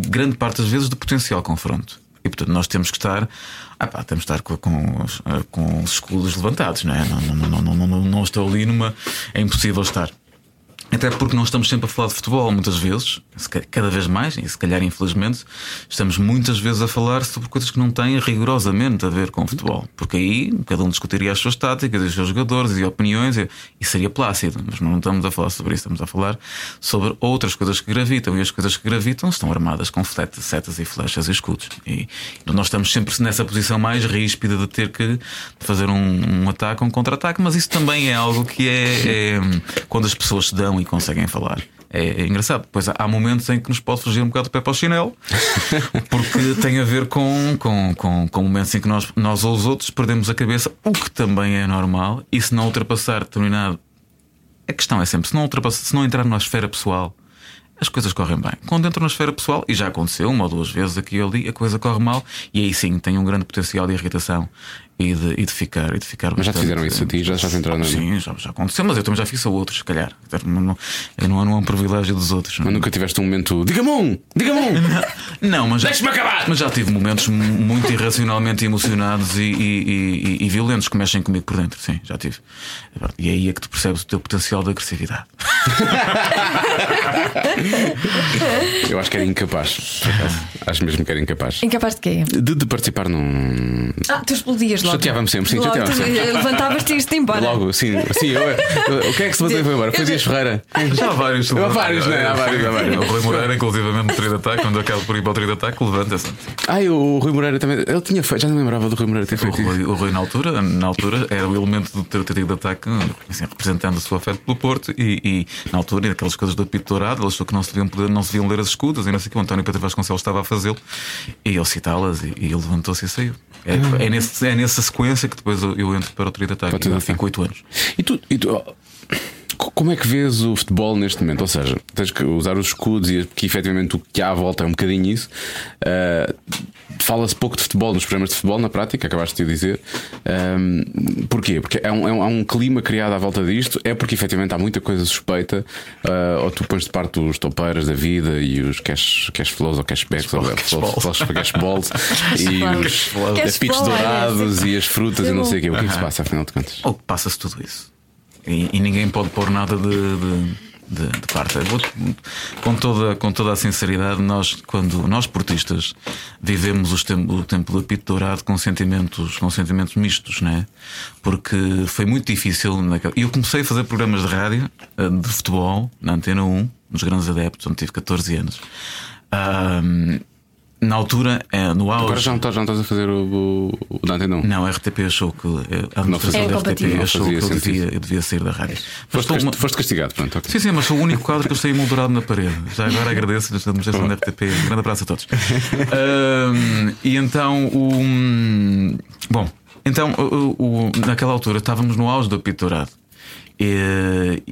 de grande parte das vezes de potencial confronto. E portanto nós temos que estar, ah pá, temos que estar com, com, os, com os escudos levantados, não é? Não, não, não, não, não, não, não estou ali numa. É impossível estar. Até porque não estamos sempre a falar de futebol, muitas vezes, cada vez mais, e se calhar infelizmente, estamos muitas vezes a falar sobre coisas que não têm rigorosamente a ver com futebol. Porque aí cada um discutiria as suas táticas, os seus jogadores e opiniões, e, seria plácido. Mas não estamos a falar sobre isso, estamos a falar sobre outras coisas que gravitam. E as coisas que gravitam estão armadas com setas e flechas e escudos. E nós estamos sempre nessa posição mais ríspida de ter que fazer um, um ataque, um contra-ataque, mas isso também é algo que é, é quando as pessoas se dão e conseguem falar. É, é, engraçado. Pois há, momentos em que nos pode fugir um bocado do pé para o chinelo, [LAUGHS] porque tem a ver com, com, com, com momentos em que nós, nós ou os outros perdemos a cabeça, o que também é normal, e se não ultrapassar determinado. A questão é sempre: se não, ultrapassar, se não entrar na esfera pessoal, as coisas correm bem. Quando entro na esfera pessoal, e já aconteceu uma ou duas vezes aqui e ali, a coisa corre mal, e aí sim tem um grande potencial de irritação e de, e de ficar. E de ficar mas já te fizeram isso a ti? Já, já entraram Sim, já, já aconteceu, mas eu também já fiz a outros, se calhar. Não, não, não, não é um privilégio dos outros. Mas nunca tiveste um momento. Diga-me um! Diga-me um! Não, não mas. Deixa-me acabar! Mas já tive momentos muito irracionalmente emocionados e, e, e, e, violentos que mexem comigo por dentro. Sim, já tive. E é aí é que tu percebes o teu potencial de agressividade. [LAUGHS] eu acho que era incapaz. Acho mesmo que era incapaz. Incapaz de quê? De, de participar num. Ah, tu explodias logo. Chateava-me sempre, sim, chateava-me sempre. Levantavas-te e ias-te embora. Logo, sim, sim. Eu, eu, o que é que se levantou e foi embora? Foi Dias Ferreira. Já há vários. Há vários, né? Há vários, há vários. O Rui Moreira, inclusivamente no trio de ataque, quando acaba por ir para o trio de ataque, levanta-se. Ah, o Rui Moreira também. Ele tinha feito, já não lembrava do Rui Moreira ter feito o Rui, o Rui, na altura, na altura, era o elemento do trio de ataque, assim, representando o seu afeto pelo Porto, e, e na altura, aquelas coisas do apito dourado, ele achou que não se deviam, poder, não se deviam ler as escudas, e não sei o que o António Pedro Vasconcelos estava a fazê-lo, e ele citá-las, e, e ele levantou-se e saiu. É, é, nesse, é nessa sequência que depois eu, eu entro para o trio de ataque, e fico 8 anos. E tu, e tu como é que vês o futebol neste momento? Ou seja, tens que usar os escudos e que efetivamente o que há à volta é um bocadinho isso. Uh, Fala-se pouco de futebol nos programas de futebol, na prática, acabaste de dizer. Um, porquê? Porque é um, é um, clima criado à volta disto, é porque efetivamente há muita coisa suspeita, uh, ou tu pões de parte os topeiras da vida e os cash, cash flows ou cashbacks ou cash balls, cash balls [LAUGHS] e os apitos dourados e as frutas e não sei o quê. O que é que se passa, afinal de contas? Ou passa-se tudo isso. E, e, ninguém pode pôr nada de, de de, de parte. Com, toda, com toda a sinceridade, nós, quando nós portistas vivemos os tempo, o tempo do apito dourado com sentimentos, com sentimentos mistos, né? Porque foi muito difícil. Naquela... Eu comecei a fazer programas de rádio, eh, de futebol, na Antena 1, nos Grandes Adeptos, onde tive 14 anos. Um, na altura, é, no auge. Agora já não, estás, já não estás a fazer o, o, o Dante, não? Não, a RTP achou que. A administração é da RTP achou que eu devia, eu devia sair da rádio. Foste, uma... foste castigado, pronto. Okay. Sim, sim, mas sou o único quadro que eu saí moldurado na parede. Já agora agradeço a administração da RTP. Um grande abraço a todos. um, e então, o. Bom, então, o, naquela altura estávamos no auge do Pitorado. E,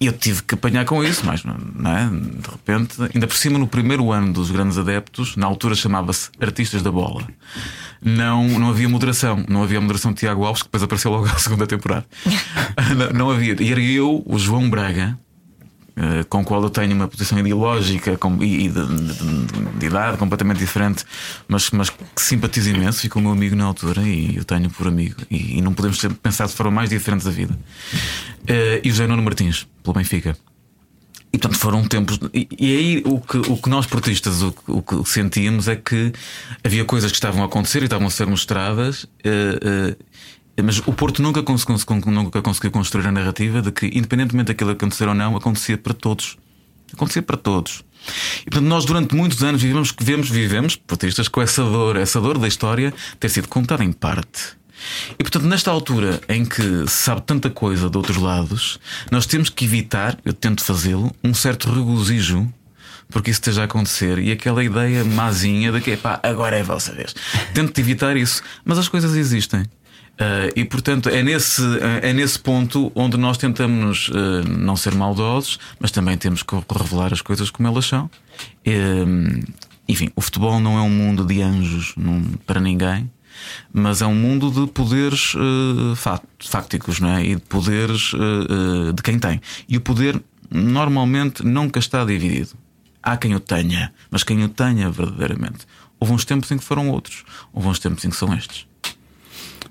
e eu tive que apanhar com isso, mas não é? de repente, ainda por cima no primeiro ano dos grandes adeptos, na altura chamava-se Artistas da Bola, não, não havia moderação. Não havia moderação de Tiago Alves, que depois apareceu logo à segunda temporada. [LAUGHS] não, não havia. E era eu, o João Braga, eh, com o qual eu tenho uma posição ideológica e de, de, de, idade completamente diferente, mas, mas que simpatizo imenso, ficou meu amigo na altura e eu tenho por amigo, e, e não podemos pensar de forma mais diferente da vida. Uh, e o José Nuno Martins, pelo Benfica. E portanto foram tempos. E, e aí o que, o que nós portistas o, o, que sentíamos é que havia coisas que estavam a acontecer e estavam a ser mostradas. Uh, uh, mas o Porto nunca, nunca conseguiu construir a narrativa de que, independentemente daquilo acontecer ou não, acontecia para todos. Acontecia para todos. E portanto, nós durante muitos anos vivemos, vivemos, vivemos, portistas, com essa dor, essa dor da história ter sido contada em parte. E portanto, nesta altura em que se sabe tanta coisa de outros lados, nós temos que evitar, eu tento fazê-lo, um certo regozijo porque isso esteja a acontecer e aquela ideia mazinha de que pá, agora é a vossa vez. Tento evitar isso, mas as coisas existem. Uh, e portanto é nesse, uh, é nesse ponto onde nós tentamos uh, não ser maldosos, mas também temos que revelar as coisas como elas são. enfim, o futebol não é um mundo de anjos para ninguém, mas é um mundo de poderes fácticos não é? e de poderes de quem tem. E o poder normalmente nunca está dividido. Há quem o tenha, mas quem o tenha verdadeiramente. Houve uns tempos em que foram outros, houve uns tempos em que são estes.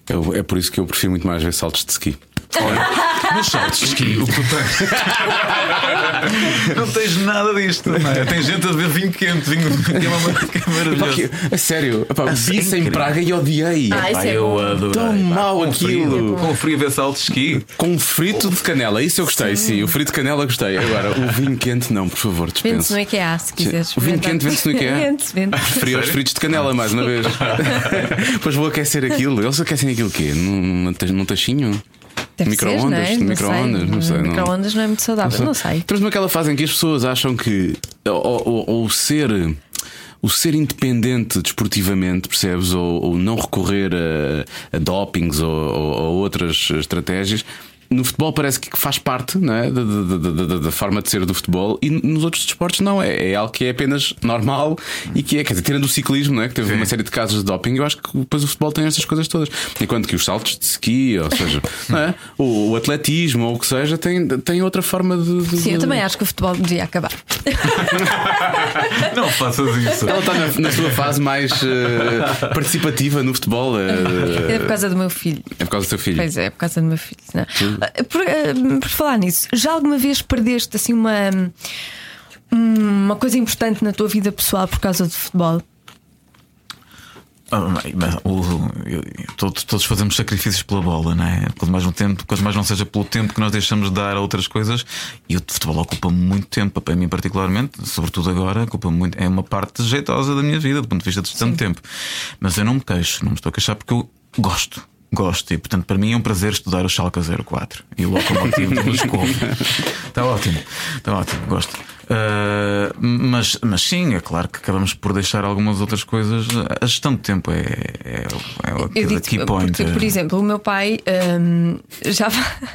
Eu, é por isso que eu prefiro muito mais ver saltos de ski. Olha, nos saltos de ski, o que tu tens. [LAUGHS] não tens nada disto. Não é? Tem gente a ver vinho quente, vinho que é, uma, que é maravilhoso. a sério, epá, vi isso em Praga e odiei. Ah, isso é eu bom. adorei. Tão com aquilo. frio, Com frio a ver saltos de ski. Com frito de canela, isso eu gostei, sim. O frito de canela gostei. Agora, o vinho quente, não, por favor, Vende-se dispenso. no IKEA, se quiseres. O vinho quente vende-se no IKEA? Vende-se, vende Preferi os fritos de canela, mais uma vez. [LAUGHS] Depois vou aquecer aquilo. Eles aquecem aquilo o quê? Num, num tachinho? Micro-ondas? não é? Não Micro-ondas? sei. Não sei, não. Micro-ondas não é muito saudável, não sei. Estamos naquela fase em que as pessoas acham que o ser. O ser independente desportivamente, percebes? Ou, ou não recorrer a, a dopings ou, ou- ou outras estratégias. No futebol parece que faz parte não é? da, da- da- da- forma de ser do futebol e nos outros desportos não. É, é algo que é apenas normal e que é, quer dizer, tirando o ciclismo, não é? que teve Sim. uma série de casos de doping, eu acho que depois o futebol tem estas coisas todas. Enquanto que os saltos de ski, ou seja, [LAUGHS] não é? o, o atletismo ou o que seja, tem, tem outra forma de. de- Sim, eu também acho que o futebol devia acabar. [LAUGHS] Não faças isso. Ela está na, na sua fase mais eh, participativa no futebol. eh, É por causa do meu filho. é por causa do teu filho. Pois é, é por causa do meu filho. não. Por, ah, por falar nisso, já alguma vez perdeste assim uma, uma coisa importante na tua vida pessoal por causa do futebol? Ah, todos fazemos sacrifícios pela bola, não é? Quanto mais, um tempo, quanto mais não seja pelo tempo que nós deixamos de dar a outras coisas, e o futebol ocupa muito tempo, para mim particularmente, sobretudo agora, ocupa muito, é uma parte jeitosa da minha vida, do ponto de vista de tanto tempo. Mas eu não me queixo, não me estou a queixar porque eu gosto. Gosto e, portanto, para mim é um prazer estudar o Schalke 04 e o Lokomotiv de [LAUGHS] Moscou. Está ótimo, está ótimo, gosto. Ah, mas, mas sim, é claro que acabamos por deixar algumas outras coisas. A gestão de tempo é, é, é o digo key point. porque, por exemplo, o meu pai hum, já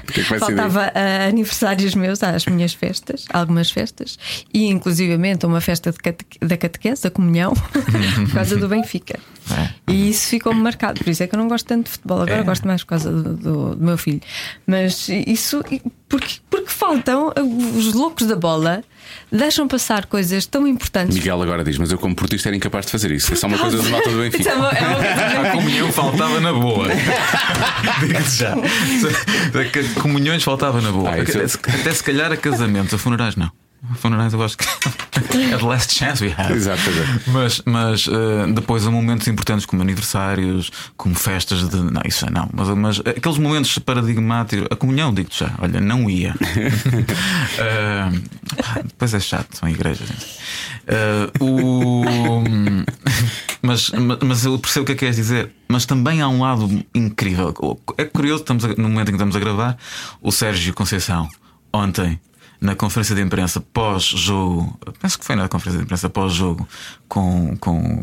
que é que faltava a aniversários meus às minhas festas, algumas festas, e inclusivamente a uma festa de cate- da catequese, da comunhão, [LAUGHS] por causa do Benfica. É. E isso ficou-me marcado, por isso é que eu não gosto tanto de futebol, agora É. gosto mais por causa do, do- do meu filho. Mas isso porque, porque faltam os loucos da bola, deixam passar coisas tão importantes. Miguel agora diz, mas eu como portista era incapaz de fazer isso. É só uma coisa de malta do [LAUGHS] Isso Benfica. é uma- é uma coisa A comunhão faltava na boa. [LAUGHS] Digo-te já. A Comunhões faltava na boa. Ah, Até se calhar a casamentos, a funerais não. Funerais eu acho que [LAUGHS] é the last chance we have. Exato, é. Mas, mas eh, depois há momentos importantes como aniversários, como festas de. Não, isso já não. Mas, mas aqueles momentos paradigmáticos. A comunhão, digo-te já, olha, não ia. [LAUGHS] Pá, depois é chato, são igrejas. Eh, o, mas, mas, mas eu percebo o que é que queres dizer. Mas também há um lado incrível. É curioso, estamos a- no momento em que estamos a gravar, o Sérgio Conceição, ontem, na conferência de imprensa pós-jogo, penso que foi na conferência de imprensa pós-jogo com, com,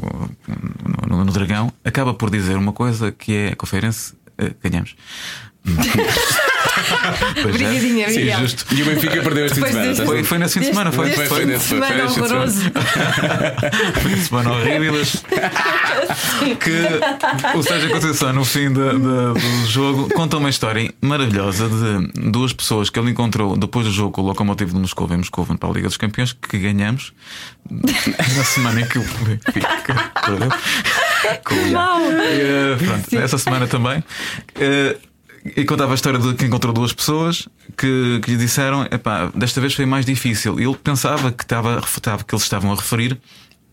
no, no Dragão, acaba por dizer uma coisa que é a conferência. eh, Ganhamos. [LAUGHS] [LAUGHS] É. Obrigadinha, Sim, Miguel. justo. E o Benfica perdeu este fim de semana. Foi, foi nesse fim de semana, foi, foi, foi fim nesse- de foi semana de semana. horroroso. fim de semana horrível. [LAUGHS] que o Sérgio Conceição, no fim da- da- do jogo, conta uma história maravilhosa de duas pessoas que ele encontrou depois do jogo com o Locomotivo de Moscou em Moscou para a Liga dos Campeões, que ganhamos na semana em que o Benfica perdeu. Com o- Mau. Eh, pronto, essa semana também. Eh, e contava a história de que encontrou duas pessoas que, que lhe disseram: epá, desta vez foi mais difícil. E ele pensava que, estava, estava- que eles estavam a referir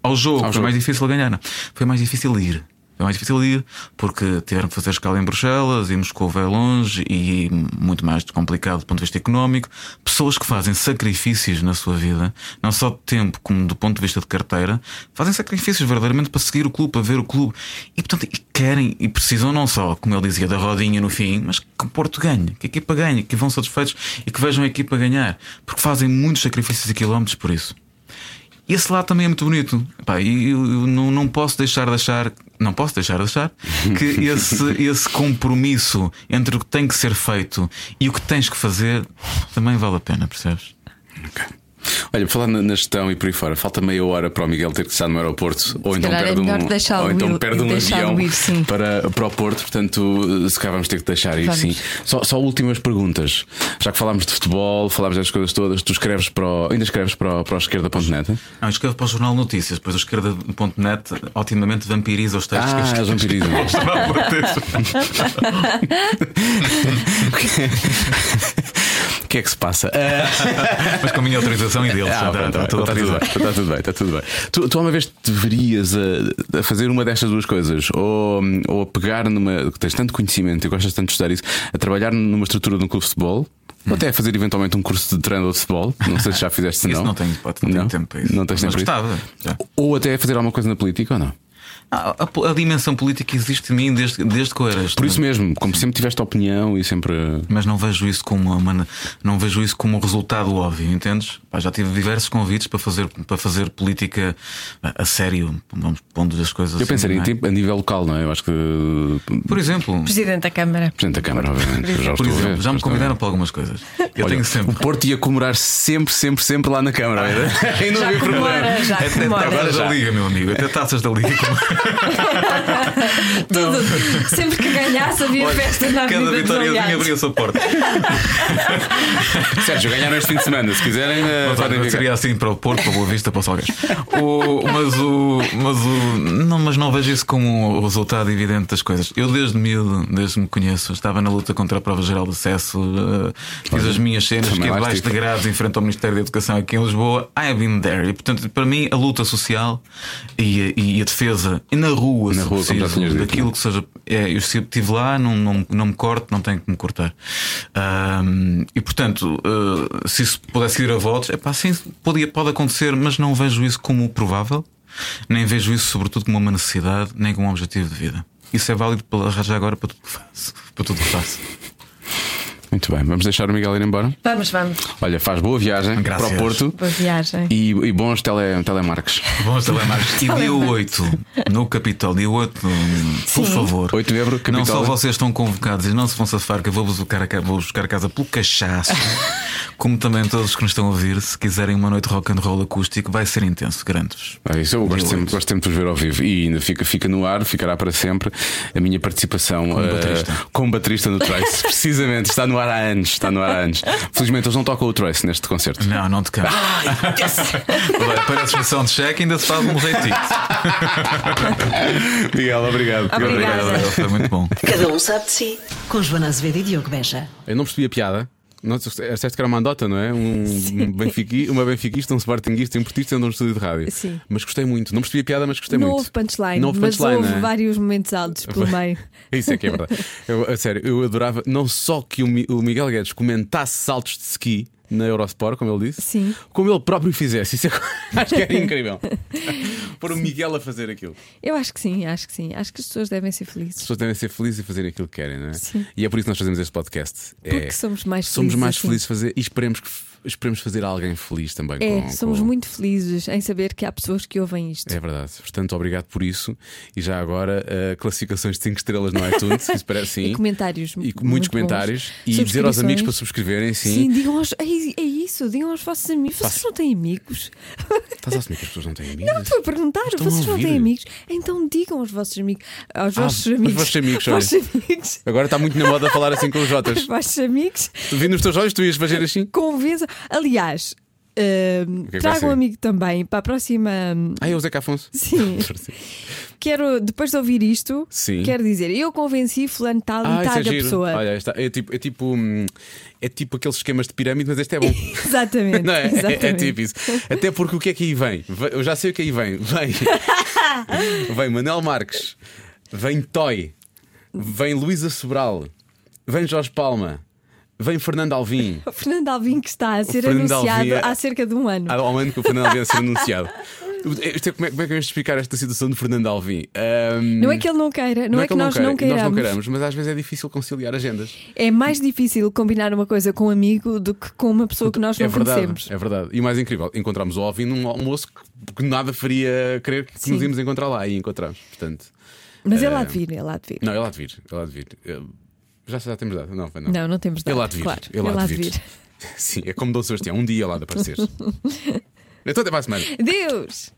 ao jogo, Ao foi jogo. mais difícil ganhar. Não. Foi mais difícil ir. É mais difícil ir porque tiveram que fazer escala em Bruxelas e Moscou é longe e muito mais complicado do ponto de vista económico. Pessoas que fazem sacrifícios na sua vida, não só de tempo como do ponto de vista de carteira, fazem sacrifícios verdadeiramente para seguir o clube, para ver o clube e, portanto, querem e precisam não só, como ele dizia, da rodinha no fim, mas que o Porto ganhe, que a equipa ganhe, que vão satisfeitos e que vejam a equipa ganhar, porque fazem muitos sacrifícios e quilómetros por isso. Esse lado também é muito bonito. Pá, e eu não, não posso deixar de achar, não posso deixar de achar que [LAUGHS] esse, esse compromisso entre o que tem que ser feito e o que tens que fazer também vale a pena, percebes? Ok. Olha, falar na gestão e por aí fora, falta meia hora para o Miguel ter que estar no aeroporto ou então é perde melhor um, ou então ir- perde um avião ir, para, para o Porto, portanto, se calhar vamos ter que deixar ir Vamos. sim. Só, só últimas perguntas. Já que falámos de futebol, falámos das coisas todas, tu escreves para o, ainda escreves para, o- para a esquerda.net? Não, escrevo para o Jornal Notícias, depois a esquerda.net otimamente vampiriza os textos que eu Ah, escrevo. eles vampirizam. [LAUGHS] [LAUGHS] [LAUGHS] O que é que se passa? Ah, [LAUGHS] Mas com a minha autorização e deles. Ah, está- está tudo bem, está tudo bem, está tudo bem. Tu, tu uma vez te verias a, a fazer uma destas duas coisas, ou, ou a pegar numa. que tens tanto conhecimento e gostas tanto de estudar isso, a trabalhar numa estrutura de um clube de futebol, ou até a fazer eventualmente um curso de treinador de futebol. Não sei se já fizeste se Isso não. não tenho, pode, não tenho tempo para isso. Não tens Mas tempo para gostava. Ou até fazer alguma coisa na política ou não? Ah, A, a dimensão política existe em mim desde, desde que eu era Por isso mesmo, como sempre tiveste opinião e sempre. mas não vejo isso como uma, não vejo isso como um resultado óbvio, entendes? Pá, já tive diversos convites para fazer, para fazer política a, a sério, vamos pondo as coisas Eu assim, pensaria não em é? tipo, a nível local, não é? Eu acho que. Por exemplo, Presidente da Câmara. Presidente da Câmara, obviamente. Eu Já a ver, exemplo, já me a convidaram para algumas coisas. Eu Olha, tenho sempre. O Porto ia comemorar sempre, sempre, sempre lá na Câmara. [LAUGHS] [LAUGHS] e não havia problema. Comemora, já Até comemora. taças da Liga, meu amigo. Até taças da Liga. [LAUGHS] Tudo. Sempre que ganhasse havia festa na Cada vitóriazinha abria a sua porta. [LAUGHS] Sérgio, ganharam este fim de semana. Se quiserem, Mas, podem olha, seria assim para o Porto, para Boa Vista, para o Salgueiros. O, mas o. Mas o. Não, mas não vejo isso como o resultado evidente das coisas. Eu, desde miúdo, desde que me conheço, estava na luta contra a prova geral de acesso, eh, fiz as minhas cenas, lá debaixo de grades em frente ao Ministério da Educação aqui em Lisboa. I have been there. E, portanto, para mim, a luta social e, a- e a defesa e na rua, Na se rua, como já preciso, tinhas dito, daquilo não é? que seja. É, eu se estive lá, não, não, não me corto, não tenho que me cortar. Ahm, e portanto, eh, se isso pudesse ir a votos, é pá, sim, podia, pode acontecer, mas não vejo isso como provável, nem vejo isso, sobretudo, como uma necessidade, nem como um objetivo de vida. Isso é válido para arranjar agora para tudo que faço. [LAUGHS] Para tudo que faço. Muito bem, vamos deixar o Miguel ir embora. Vamos, vamos. Olha, faz boa viagem Graças. para o Porto Boa viagem. e, e bons tele, telemarques. Vamos telemarcos. E dia 8, no Capitol, dia 8, por Sim. favor. 8 de Évora, Não Capitol. só vocês estão convocados e não se vão safar, que eu vou buscar a, vou buscar a casa pelo cachaço, [LAUGHS] como também todos que nos estão a ouvir, se quiserem uma noite rock and roll acústico, vai ser intenso, garanto-vos. É isso eu gosto sempre, gosto sempre de vos ver ao vivo e ainda fica, fica no ar, ficará para sempre a minha participação Como baterista. como baterista no Trace. [LAUGHS] Precisamente, está no ar há anos. Está no ar há anos. [LAUGHS] Felizmente eles não tocam o Trace neste concerto. Não, não te canso. [LAUGHS] Olha, Parece função de cheque, ainda se faz um jeitinho. [LAUGHS] Miguel, obrigado. Obrigada. Obrigado, foi muito bom. Cada um sabe de si. Com Joana Azevedo e Diogo Beja. Eu não percebi a piada. Disseste que era uma andota, não é? Um, um benfiqui, uma benfiquista, um sportinguista e um portista andam no estúdio de rádio. Sim. Mas gostei muito. Não percebi a piada, mas gostei não muito. houve punchline, Não houve mas punchline, houve não é? vários momentos altos pelo meio. [LAUGHS] Isso é que é verdade. Eu, a sério, eu adorava não só que o, o Miguel Guedes comentasse saltos de ski na Eurosport, como ele disse, Sim. como ele próprio fizesse. Isso é, acho que era [LAUGHS] incrível. Pôr o Miguel a fazer aquilo. Eu acho que sim, acho que sim. Acho que as pessoas devem ser As felizes. pessoas devem ser felizes e fazer aquilo que querem, não é? Sim. E é por isso que nós fazemos este podcast. Porque é, somos mais somos felizes mais assim. felizes fazer e esperemos, que, esperemos fazer alguém feliz também. É, com- somos com- muito felizes em saber que há pessoas que ouvem isto. É verdade. Portanto, obrigado por isso. E já agora, uh, classificações de 5 estrelas no iTunes, isso parece [LAUGHS] sim. E comentários. E muito muitos bons. comentários. E dizer aos amigos para subscreverem, sim. Sim, digam aos. É, é isso, digam aos vossos amigos. Vocês não têm amigos? Estás a assumir que as pessoas não têm amigos? Não, estou a perguntar. Estão a Vocês não ouvir. têm amigos? Então digam aos vossos amigos. Aos Ah, vossos aos amigos. vossos amigos, vossos amigos. Agora está muito na moda falar assim com os [LAUGHS] Aos Jotas. vossos amigos. Tu vi nos teus olhos, tu ias fazer assim? Convençam. Aliás, hum, que é que ser? um amigo também para a próxima. Ah, é o Zeca Afonso? [LAUGHS] Sim. Quero, depois de ouvir isto, Sim. quero dizer, eu convenci fulano tal Ah, e tal é a giro. pessoa. Olha, está, é, tipo, é, tipo, hum, é tipo aqueles esquemas de pirâmide, mas este é bom. [LAUGHS] Exatamente. Não é? É- É, exatamente. tipo isso. Até porque o que é que aí vem? Eu já sei o que aí vem. Vem, [LAUGHS] vem Manel Marques. vem Toy, vem Luísa Sobral, vem Jorge Palma, vem Fernando Alvim. [LAUGHS] O Fernando Alvim que está a ser anunciado Alvim é- há cerca de um ano. Há um ano que o Fernando Alvim a ser [LAUGHS] anunciado. É- como, é, como é que vamos explicar esta situação de Fernando Alvim? Ahm, Não é que ele não queira, não, é que, ele nós queira, não queiramos. Nós não queiramos, mas às vezes é difícil conciliar agendas. É mais difícil combinar uma coisa com um amigo do que com uma pessoa que nós é não verdade, conhecemos. é verdade. E o mais incrível, encontramos o Alvin num almoço que, que nada faria crer que Sim. nos íamos encontrar lá e encontramos. Portanto, Mas ele há Eh, de vir, ele há de vir. não, ele há de vir. Ele há de vir. Já, já temos dado? Não, foi não. Não, não temos dado. Ele há de vir. Claro, ele há de vir. [LAUGHS] Sim, é como Dom Sebastião, um dia lá de aparecer. [LAUGHS] então até para a semana. Deus!